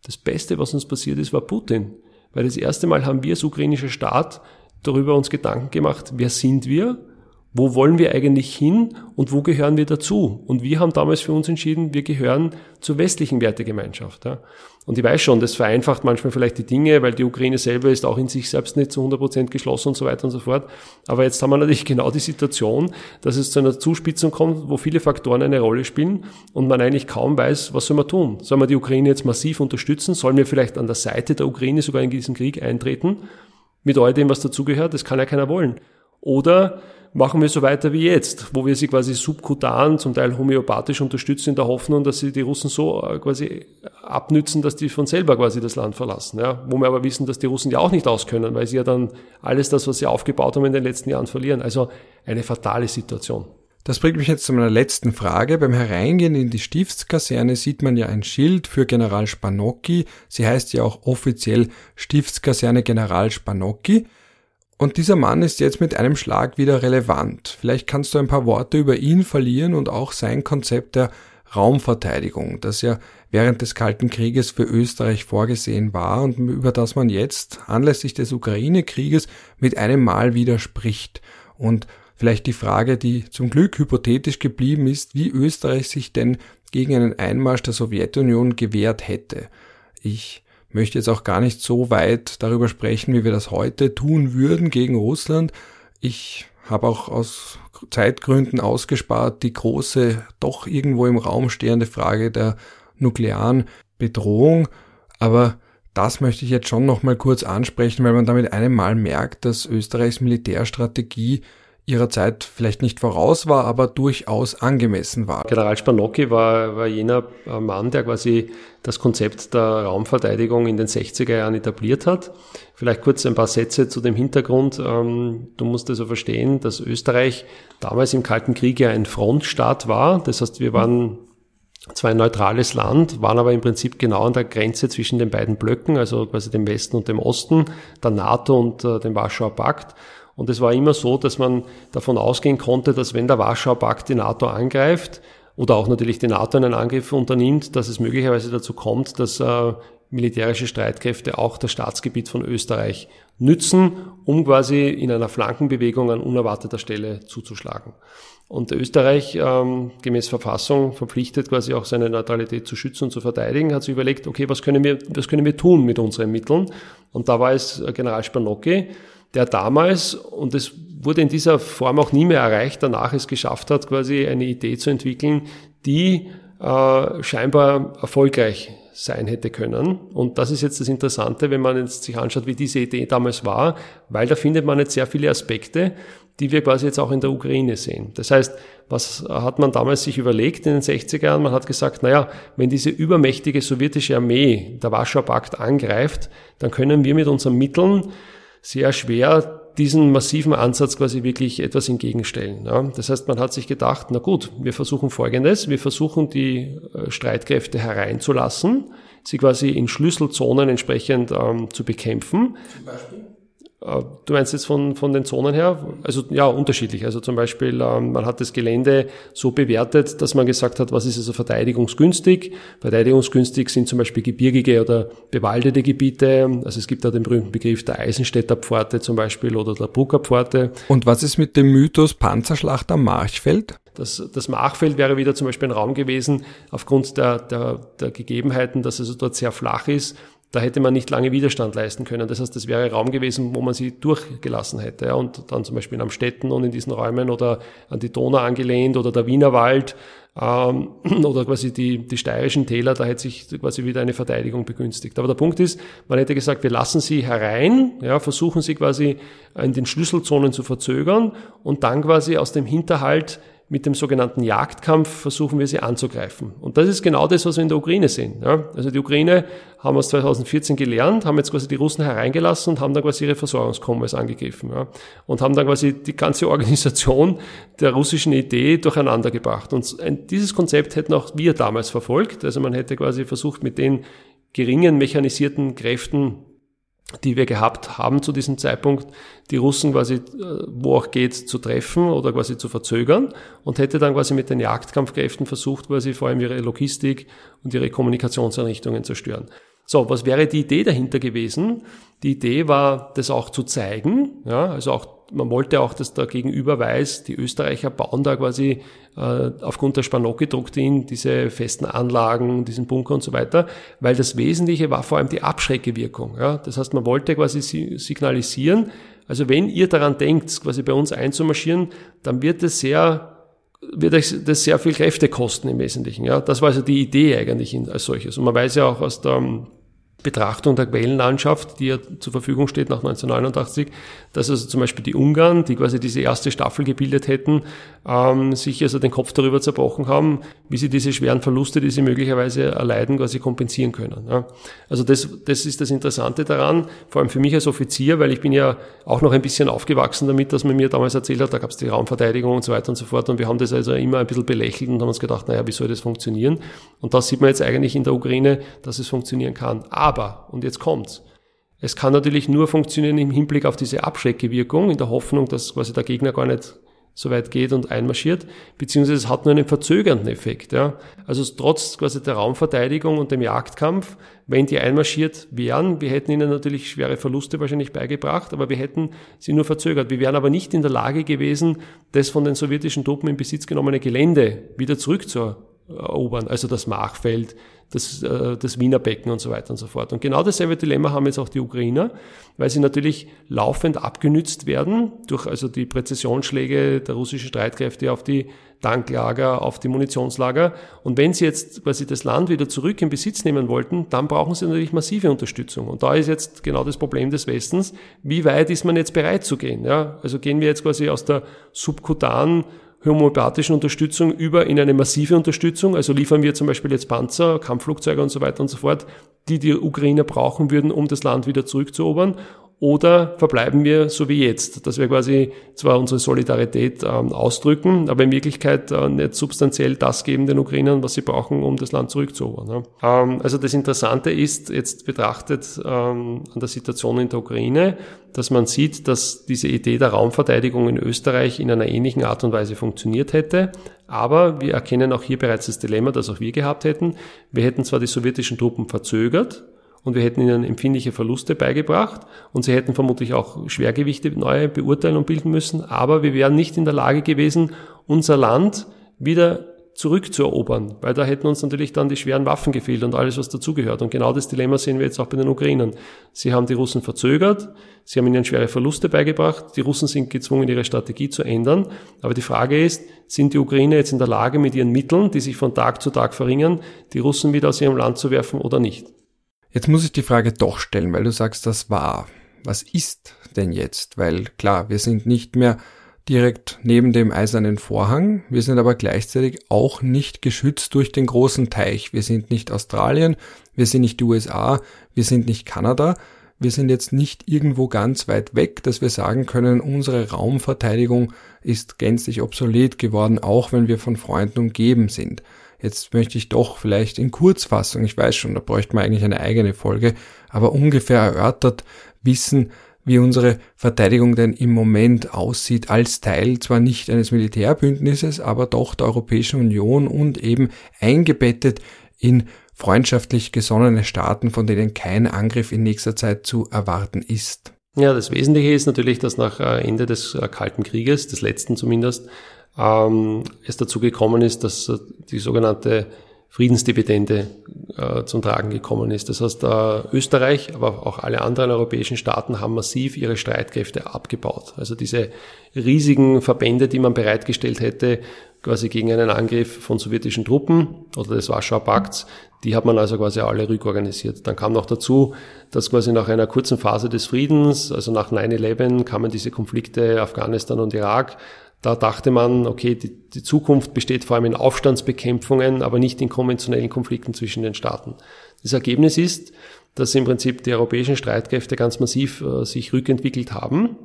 das Beste, was uns passiert ist, war Putin. Weil das erste Mal haben wir als ukrainischer Staat darüber uns Gedanken gemacht, wer sind wir wo wollen wir eigentlich hin und wo gehören wir dazu? Und wir haben damals für uns entschieden, wir gehören zur westlichen Wertegemeinschaft. Ja. Und ich weiß schon, das vereinfacht manchmal vielleicht die Dinge, weil die Ukraine selber ist auch in sich selbst nicht zu 100 Prozent geschlossen und so weiter und so fort. Aber jetzt haben wir natürlich *laughs* genau die Situation, dass es zu einer Zuspitzung kommt, wo viele Faktoren eine Rolle spielen und man eigentlich kaum weiß, was soll man tun. Sollen wir die Ukraine jetzt massiv unterstützen? Sollen wir vielleicht an der Seite der Ukraine sogar in diesen Krieg eintreten? Mit all dem, was dazugehört? Das kann ja keiner wollen. Oder machen wir so weiter wie jetzt, wo wir sie quasi subkutan, zum Teil homöopathisch unterstützen in der Hoffnung, dass sie die Russen so äh, quasi abnützen, dass die von selber quasi das Land verlassen. Ja? Wo wir aber wissen, dass die Russen ja auch nicht auskönnen, weil sie ja dann alles das, was sie aufgebaut haben in den letzten Jahren verlieren. Also eine fatale Situation.
Das bringt mich jetzt zu meiner letzten Frage. Beim Hereingehen in die Stiftskaserne sieht man ja ein Schild für General Spanocki. Sie heißt ja auch offiziell Stiftskaserne General Spanocki. Und dieser Mann ist jetzt mit einem Schlag wieder relevant. Vielleicht kannst du ein paar Worte über ihn verlieren und auch sein Konzept der Raumverteidigung, das ja während des Kalten Krieges für Österreich vorgesehen war und über das man jetzt anlässlich des Ukraine-Krieges mit einem Mal widerspricht. Und vielleicht die Frage, die zum Glück hypothetisch geblieben ist, wie Österreich sich denn gegen einen Einmarsch der Sowjetunion gewehrt hätte. Ich möchte jetzt auch gar nicht so weit darüber sprechen, wie wir das heute tun würden gegen Russland. Ich habe auch aus Zeitgründen ausgespart die große, doch irgendwo im Raum stehende Frage der nuklearen Bedrohung. Aber das möchte ich jetzt schon nochmal kurz ansprechen, weil man damit einem Mal merkt, dass Österreichs Militärstrategie ihrer Zeit vielleicht nicht voraus war, aber durchaus angemessen war.
General Spanocki war, war jener äh, Mann, der quasi das Konzept der Raumverteidigung in den 60er Jahren etabliert hat. Vielleicht kurz ein paar Sätze zu dem Hintergrund. Ähm, du musst also verstehen, dass Österreich damals im Kalten Krieg ja ein Frontstaat war. Das heißt, wir waren zwar ein neutrales Land, waren aber im Prinzip genau an der Grenze zwischen den beiden Blöcken, also quasi dem Westen und dem Osten, der NATO und äh, dem Warschauer Pakt. Und es war immer so, dass man davon ausgehen konnte, dass wenn der Warschauer Pakt die NATO angreift oder auch natürlich die NATO einen Angriff unternimmt, dass es möglicherweise dazu kommt, dass äh, militärische Streitkräfte auch das Staatsgebiet von Österreich nützen, um quasi in einer Flankenbewegung an unerwarteter Stelle zuzuschlagen. Und Österreich, ähm, gemäß Verfassung, verpflichtet quasi auch seine Neutralität zu schützen und zu verteidigen, hat sich überlegt, okay, was können wir, was können wir tun mit unseren Mitteln? Und da war es äh, General Spanocki, der damals, und es wurde in dieser Form auch nie mehr erreicht, danach es geschafft hat, quasi eine Idee zu entwickeln, die äh, scheinbar erfolgreich sein hätte können. Und das ist jetzt das Interessante, wenn man jetzt sich anschaut, wie diese Idee damals war, weil da findet man jetzt sehr viele Aspekte, die wir quasi jetzt auch in der Ukraine sehen. Das heißt, was hat man damals sich überlegt in den 60er Jahren? Man hat gesagt, naja, wenn diese übermächtige sowjetische Armee der Warschauer Pakt angreift, dann können wir mit unseren Mitteln sehr schwer diesen massiven Ansatz quasi wirklich etwas entgegenstellen. Ja. Das heißt, man hat sich gedacht, na gut, wir versuchen Folgendes, wir versuchen die äh, Streitkräfte hereinzulassen, sie quasi in Schlüsselzonen entsprechend ähm, zu bekämpfen. Zum Beispiel? Äh, du meinst jetzt von, von den Zonen her? Also ja, unterschiedlich. Also zum Beispiel, ähm, man hat das Gelände so bewertet, dass man gesagt hat, was ist also verteidigungsgünstig? Verteidigungsgünstig sind zum Beispiel gebirgige oder bewaldete Gebiete. Also es gibt da den berühmten Begriff der Eisenstädter Pforte zum Beispiel oder der Brucker Pforte.
Und was ist mit dem Mythos Panzerschlacht am Marchfeld?
Das, das Machfeld wäre wieder zum Beispiel ein Raum gewesen, aufgrund der, der, der Gegebenheiten, dass es dort sehr flach ist, da hätte man nicht lange Widerstand leisten können. Das heißt, das wäre Raum gewesen, wo man sie durchgelassen hätte. Ja, und dann zum Beispiel am Städten und in diesen Räumen oder an die Donau angelehnt oder der Wienerwald, ähm, *clears throat* oder quasi die, die steirischen Täler, da hätte sich quasi wieder eine Verteidigung begünstigt. Aber der Punkt ist, man hätte gesagt, wir lassen sie herein, ja, versuchen sie quasi in den Schlüsselzonen zu verzögern und dann quasi aus dem Hinterhalt mit dem sogenannten Jagdkampf versuchen wir sie anzugreifen. Und das ist genau das, was wir in der Ukraine sehen. Ja? Also die Ukraine haben aus 2014 gelernt, haben jetzt quasi die Russen hereingelassen und haben dann quasi ihre Versorgungskommerce angegriffen. Ja? Und haben dann quasi die ganze Organisation der russischen Idee durcheinander gebracht. Und dieses Konzept hätten auch wir damals verfolgt. Also man hätte quasi versucht, mit den geringen mechanisierten Kräften die wir gehabt haben zu diesem Zeitpunkt, die Russen quasi, äh, wo auch geht, zu treffen oder quasi zu verzögern und hätte dann quasi mit den Jagdkampfkräften versucht, quasi vor allem ihre Logistik und ihre Kommunikationseinrichtungen zu stören. So, was wäre die Idee dahinter gewesen? Die Idee war, das auch zu zeigen, ja, also auch man wollte auch, dass der Gegenüber weiß, die Österreicher bauen da quasi äh, aufgrund der Spanocki-Doktrin diese festen Anlagen, diesen Bunker und so weiter, weil das Wesentliche war vor allem die Abschreckewirkung. Ja? Das heißt, man wollte quasi signalisieren, also wenn ihr daran denkt, quasi bei uns einzumarschieren, dann wird es sehr wird euch das sehr viel Kräfte kosten im Wesentlichen. Ja, das war also die Idee eigentlich als solches. Und man weiß ja auch aus der Betrachtung der Quellenlandschaft, die ja zur Verfügung steht nach 1989, dass also zum Beispiel die Ungarn, die quasi diese erste Staffel gebildet hätten, ähm, sich also den Kopf darüber zerbrochen haben, wie sie diese schweren Verluste, die sie möglicherweise erleiden, quasi kompensieren können. Ja. Also das, das ist das Interessante daran, vor allem für mich als Offizier, weil ich bin ja auch noch ein bisschen aufgewachsen damit, dass man mir damals erzählt hat, da gab es die Raumverteidigung und so weiter und so fort und wir haben das also immer ein bisschen belächelt und haben uns gedacht, naja, wie soll das funktionieren? Und das sieht man jetzt eigentlich in der Ukraine, dass es funktionieren kann. Aber, und jetzt kommt's, es kann natürlich nur funktionieren im Hinblick auf diese Abschreckewirkung, in der Hoffnung, dass quasi der Gegner gar nicht so weit geht und einmarschiert, beziehungsweise es hat nur einen verzögernden Effekt. Ja. Also trotz quasi der Raumverteidigung und dem Jagdkampf, wenn die einmarschiert wären, wir hätten ihnen natürlich schwere Verluste wahrscheinlich beigebracht, aber wir hätten sie nur verzögert. Wir wären aber nicht in der Lage gewesen, das von den sowjetischen Truppen in Besitz genommene Gelände wieder zurückzuerobern, also das Machfeld, das, äh, das Wiener Becken und so weiter und so fort. Und genau dasselbe Dilemma haben jetzt auch die Ukrainer, weil sie natürlich laufend abgenützt werden durch also die Präzisionsschläge der russischen Streitkräfte auf die Tanklager, auf die Munitionslager. Und wenn sie jetzt quasi das Land wieder zurück in Besitz nehmen wollten, dann brauchen sie natürlich massive Unterstützung. Und da ist jetzt genau das Problem des Westens. Wie weit ist man jetzt bereit zu gehen? Ja? Also gehen wir jetzt quasi aus der subkutanen homöopathischen Unterstützung über in eine massive Unterstützung. Also liefern wir zum Beispiel jetzt Panzer, Kampfflugzeuge und so weiter und so fort, die die Ukrainer brauchen würden, um das Land wieder zurückzuerobern. Oder verbleiben wir so wie jetzt, dass wir quasi zwar unsere Solidarität ähm, ausdrücken, aber in Wirklichkeit äh, nicht substanziell das geben den Ukrainern, was sie brauchen, um das Land zurückzuerobern. Ne? Ähm, also das Interessante ist jetzt betrachtet ähm, an der Situation in der Ukraine, dass man sieht, dass diese Idee der Raumverteidigung in Österreich in einer ähnlichen Art und Weise funktioniert hätte. Aber wir erkennen auch hier bereits das Dilemma, das auch wir gehabt hätten. Wir hätten zwar die sowjetischen Truppen verzögert, und wir hätten ihnen empfindliche Verluste beigebracht und sie hätten vermutlich auch Schwergewichte neu beurteilen und bilden müssen, aber wir wären nicht in der Lage gewesen, unser Land wieder zurückzuerobern, weil da hätten uns natürlich dann die schweren Waffen gefehlt und alles, was dazugehört. Und genau das Dilemma sehen wir jetzt auch bei den Ukrainern. Sie haben die Russen verzögert, sie haben ihnen schwere Verluste beigebracht, die Russen sind gezwungen, ihre Strategie zu ändern. Aber die Frage ist, sind die Ukrainer jetzt in der Lage, mit ihren Mitteln, die sich von Tag zu Tag verringern, die Russen wieder aus ihrem Land zu werfen oder nicht?
Jetzt muss ich die Frage doch stellen, weil du sagst, das war. Was ist denn jetzt? Weil klar, wir sind nicht mehr direkt neben dem eisernen Vorhang, wir sind aber gleichzeitig auch nicht geschützt durch den großen Teich. Wir sind nicht Australien, wir sind nicht die USA, wir sind nicht Kanada, wir sind jetzt nicht irgendwo ganz weit weg, dass wir sagen können, unsere Raumverteidigung ist gänzlich obsolet geworden, auch wenn wir von Freunden umgeben sind. Jetzt möchte ich doch vielleicht in Kurzfassung, ich weiß schon, da bräuchte man eigentlich eine eigene Folge, aber ungefähr erörtert wissen, wie unsere Verteidigung denn im Moment aussieht, als Teil zwar nicht eines Militärbündnisses, aber doch der Europäischen Union und eben eingebettet in freundschaftlich gesonnene Staaten, von denen kein Angriff in nächster Zeit zu erwarten ist.
Ja, das Wesentliche ist natürlich, dass nach äh, Ende des äh, Kalten Krieges, des letzten zumindest, ähm, es dazu gekommen ist, dass äh, die sogenannte Friedensdividende äh, zum Tragen gekommen ist. Das heißt, äh, Österreich, aber auch alle anderen europäischen Staaten haben massiv ihre Streitkräfte abgebaut. Also diese riesigen Verbände, die man bereitgestellt hätte, quasi gegen einen Angriff von sowjetischen Truppen oder des Warschauer Pakts. Die hat man also quasi alle rückorganisiert. Dann kam noch dazu, dass quasi nach einer kurzen Phase des Friedens, also nach 9-11, kamen diese Konflikte Afghanistan und Irak. Da dachte man, okay, die, die Zukunft besteht vor allem in Aufstandsbekämpfungen, aber nicht in konventionellen Konflikten zwischen den Staaten. Das Ergebnis ist, dass im Prinzip die europäischen Streitkräfte ganz massiv äh, sich rückentwickelt haben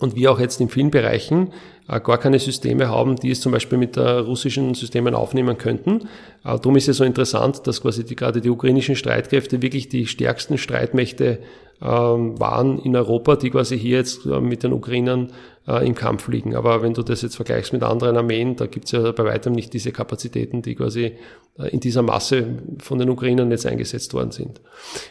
und wir auch jetzt in vielen Bereichen äh, gar keine Systeme haben, die es zum Beispiel mit äh, russischen Systemen aufnehmen könnten. Äh, darum ist es so interessant, dass quasi die, gerade die ukrainischen Streitkräfte wirklich die stärksten Streitmächte ähm, waren in Europa, die quasi hier jetzt äh, mit den Ukrainern äh, im Kampf liegen. Aber wenn du das jetzt vergleichst mit anderen Armeen, da gibt es ja bei weitem nicht diese Kapazitäten, die quasi äh, in dieser Masse von den Ukrainern jetzt eingesetzt worden sind.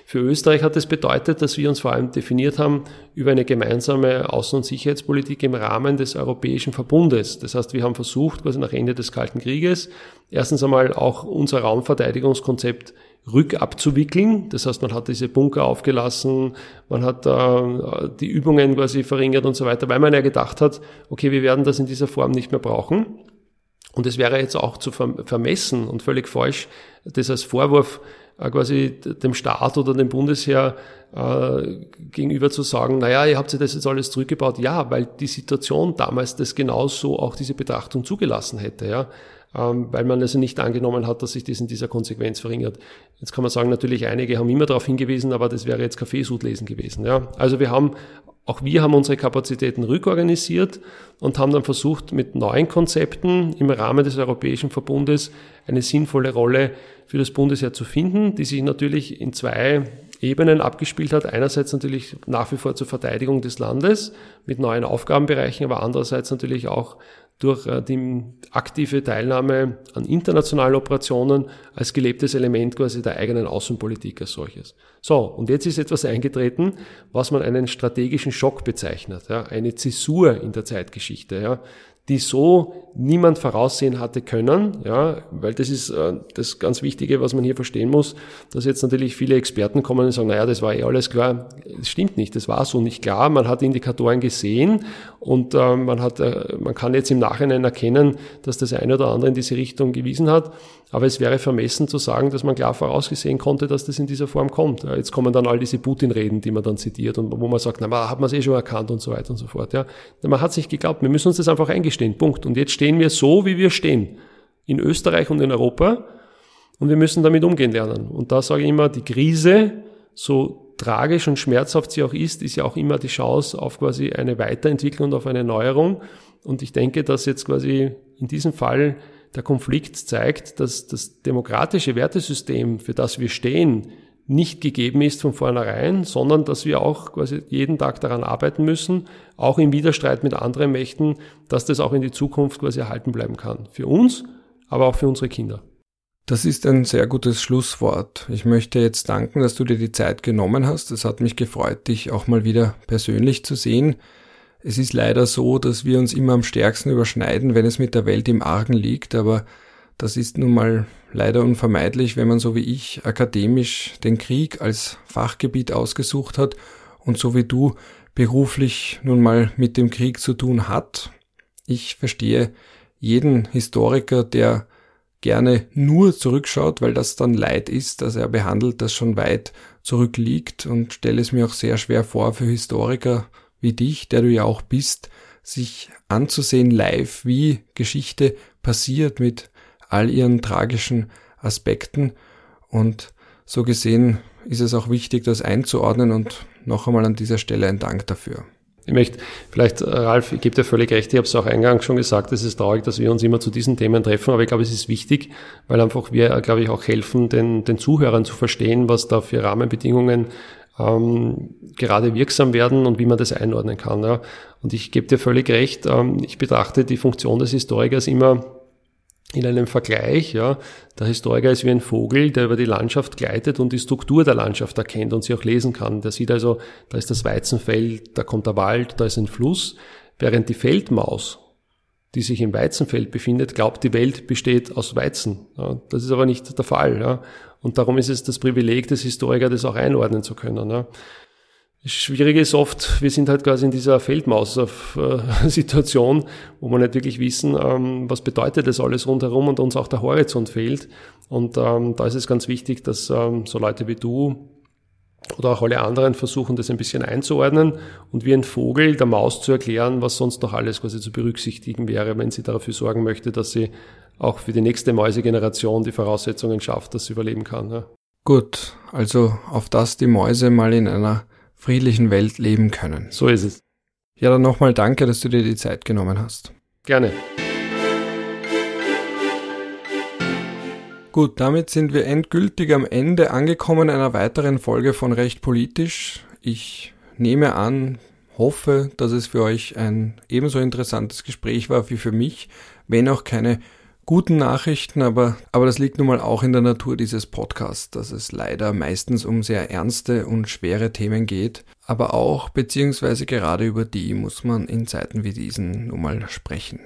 Für Österreich hat das bedeutet, dass wir uns vor allem definiert haben über eine gemeinsame Außen- und Sicherheitspolitik im Rahmen des Europäischen Verbundes. Das heißt, wir haben versucht, quasi nach Ende des Kalten Krieges, erstens einmal auch unser Raumverteidigungskonzept rückabzuwickeln. Das heißt, man hat diese Bunker aufgelassen, man hat äh, die Übungen quasi verringert und so weiter, weil man ja gedacht hat, okay, wir werden das in dieser Form nicht mehr brauchen. Und es wäre jetzt auch zu vermessen und völlig falsch, das als Vorwurf äh, quasi dem Staat oder dem Bundesheer äh, gegenüber zu sagen, naja, ihr habt ja das jetzt alles zurückgebaut. Ja, weil die Situation damals das genauso auch diese Betrachtung zugelassen hätte. Ja weil man also nicht angenommen hat, dass sich das in dieser Konsequenz verringert. Jetzt kann man sagen, natürlich einige haben immer darauf hingewiesen, aber das wäre jetzt Kaffeesudlesen gewesen. Ja? Also wir haben auch wir haben unsere Kapazitäten rückorganisiert und haben dann versucht, mit neuen Konzepten im Rahmen des Europäischen Verbundes eine sinnvolle Rolle für das Bundesheer zu finden, die sich natürlich in zwei Ebenen abgespielt hat. Einerseits natürlich nach wie vor zur Verteidigung des Landes mit neuen Aufgabenbereichen, aber andererseits natürlich auch durch äh, die aktive Teilnahme an internationalen Operationen als gelebtes Element quasi der eigenen Außenpolitik als solches. So, und jetzt ist etwas eingetreten, was man einen strategischen Schock bezeichnet, ja, eine Zäsur in der Zeitgeschichte. Ja die so niemand voraussehen hatte können, ja, weil das ist äh, das ganz Wichtige, was man hier verstehen muss, dass jetzt natürlich viele Experten kommen und sagen, naja, das war eh alles klar. Das stimmt nicht, das war so nicht klar. Man hat Indikatoren gesehen und äh, man hat, äh, man kann jetzt im Nachhinein erkennen, dass das eine oder andere in diese Richtung gewiesen hat. Aber es wäre vermessen zu sagen, dass man klar vorausgesehen konnte, dass das in dieser Form kommt. Ja, jetzt kommen dann all diese Putin-Reden, die man dann zitiert und wo man sagt, na, hat man es eh schon erkannt und so weiter und so fort. Ja, man hat sich geglaubt. Wir müssen uns das einfach eingestehen stehen. Punkt. Und jetzt stehen wir so, wie wir stehen. In Österreich und in Europa. Und wir müssen damit umgehen lernen. Und da sage ich immer, die Krise, so tragisch und schmerzhaft sie auch ist, ist ja auch immer die Chance auf quasi eine Weiterentwicklung und auf eine Neuerung. Und ich denke, dass jetzt quasi in diesem Fall der Konflikt zeigt, dass das demokratische Wertesystem, für das wir stehen, nicht gegeben ist von vornherein, sondern dass wir auch quasi jeden Tag daran arbeiten müssen, auch im Widerstreit mit anderen Mächten, dass das auch in die Zukunft quasi erhalten bleiben kann. Für uns, aber auch für unsere Kinder.
Das ist ein sehr gutes Schlusswort. Ich möchte jetzt danken, dass du dir die Zeit genommen hast. Es hat mich gefreut, dich auch mal wieder persönlich zu sehen. Es ist leider so, dass wir uns immer am stärksten überschneiden, wenn es mit der Welt im Argen liegt, aber das ist nun mal leider unvermeidlich, wenn man so wie ich akademisch den Krieg als Fachgebiet ausgesucht hat und so wie du beruflich nun mal mit dem Krieg zu tun hat. Ich verstehe jeden Historiker, der gerne nur zurückschaut, weil das dann Leid ist, dass er behandelt, das schon weit zurückliegt und stelle es mir auch sehr schwer vor für Historiker wie dich, der du ja auch bist, sich anzusehen live, wie Geschichte passiert mit all ihren tragischen Aspekten. Und so gesehen ist es auch wichtig, das einzuordnen und noch einmal an dieser Stelle ein Dank dafür.
Ich möchte vielleicht, äh, Ralf, ich gebe dir völlig recht, ich habe es auch eingangs schon gesagt, es ist traurig, dass wir uns immer zu diesen Themen treffen, aber ich glaube, es ist wichtig, weil einfach wir, äh, glaube ich, auch helfen, den, den Zuhörern zu verstehen, was da für Rahmenbedingungen ähm, gerade wirksam werden und wie man das einordnen kann. Ja. Und ich gebe dir völlig recht, ähm, ich betrachte die Funktion des Historikers immer in einem Vergleich, ja, der Historiker ist wie ein Vogel, der über die Landschaft gleitet und die Struktur der Landschaft erkennt und sie auch lesen kann. Der sieht also, da ist das Weizenfeld, da kommt der Wald, da ist ein Fluss, während die Feldmaus, die sich im Weizenfeld befindet, glaubt, die Welt besteht aus Weizen. Ja, das ist aber nicht der Fall. Ja. Und darum ist es das Privileg des Historikers, das auch einordnen zu können. Ja. Schwierig ist oft, wir sind halt quasi in dieser Feldmaus-Situation, *laughs* wo wir nicht wirklich wissen, ähm, was bedeutet das alles rundherum und uns auch der Horizont fehlt. Und ähm, da ist es ganz wichtig, dass ähm, so Leute wie du oder auch alle anderen versuchen, das ein bisschen einzuordnen und wie ein Vogel der Maus zu erklären, was sonst noch alles quasi zu berücksichtigen wäre, wenn sie dafür sorgen möchte, dass sie auch für die nächste Mäusegeneration die Voraussetzungen schafft, dass sie überleben kann. Ja.
Gut, also auf das die Mäuse mal in einer friedlichen Welt leben können.
So ist es.
Ja, dann nochmal danke, dass du dir die Zeit genommen hast.
Gerne.
Gut, damit sind wir endgültig am Ende angekommen einer weiteren Folge von Recht Politisch. Ich nehme an, hoffe, dass es für euch ein ebenso interessantes Gespräch war wie für mich, wenn auch keine guten Nachrichten, aber, aber das liegt nun mal auch in der Natur dieses Podcasts, dass es leider meistens um sehr ernste und schwere Themen geht. Aber auch beziehungsweise gerade über die muss man in Zeiten wie diesen nun mal sprechen.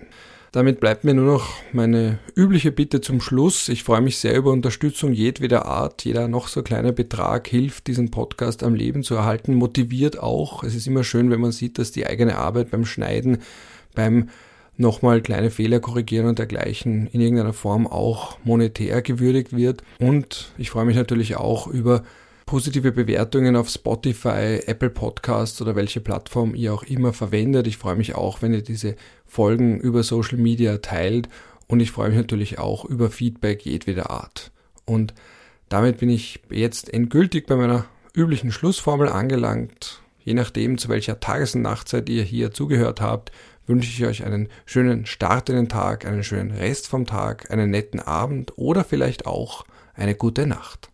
Damit bleibt mir nur noch meine übliche Bitte zum Schluss. Ich freue mich sehr über Unterstützung jedweder Art. Jeder noch so kleine Betrag hilft, diesen Podcast am Leben zu erhalten, motiviert auch. Es ist immer schön, wenn man sieht, dass die eigene Arbeit beim Schneiden, beim nochmal kleine Fehler korrigieren und dergleichen in irgendeiner Form auch monetär gewürdigt wird. Und ich freue mich natürlich auch über positive Bewertungen auf Spotify, Apple Podcasts oder welche Plattform ihr auch immer verwendet. Ich freue mich auch, wenn ihr diese Folgen über Social Media teilt und ich freue mich natürlich auch über Feedback jedweder Art. Und damit bin ich jetzt endgültig bei meiner üblichen Schlussformel angelangt. Je nachdem, zu welcher Tages- und Nachtzeit ihr hier zugehört habt, wünsche ich euch einen schönen Start in den Tag, einen schönen Rest vom Tag, einen netten Abend oder vielleicht auch eine gute Nacht.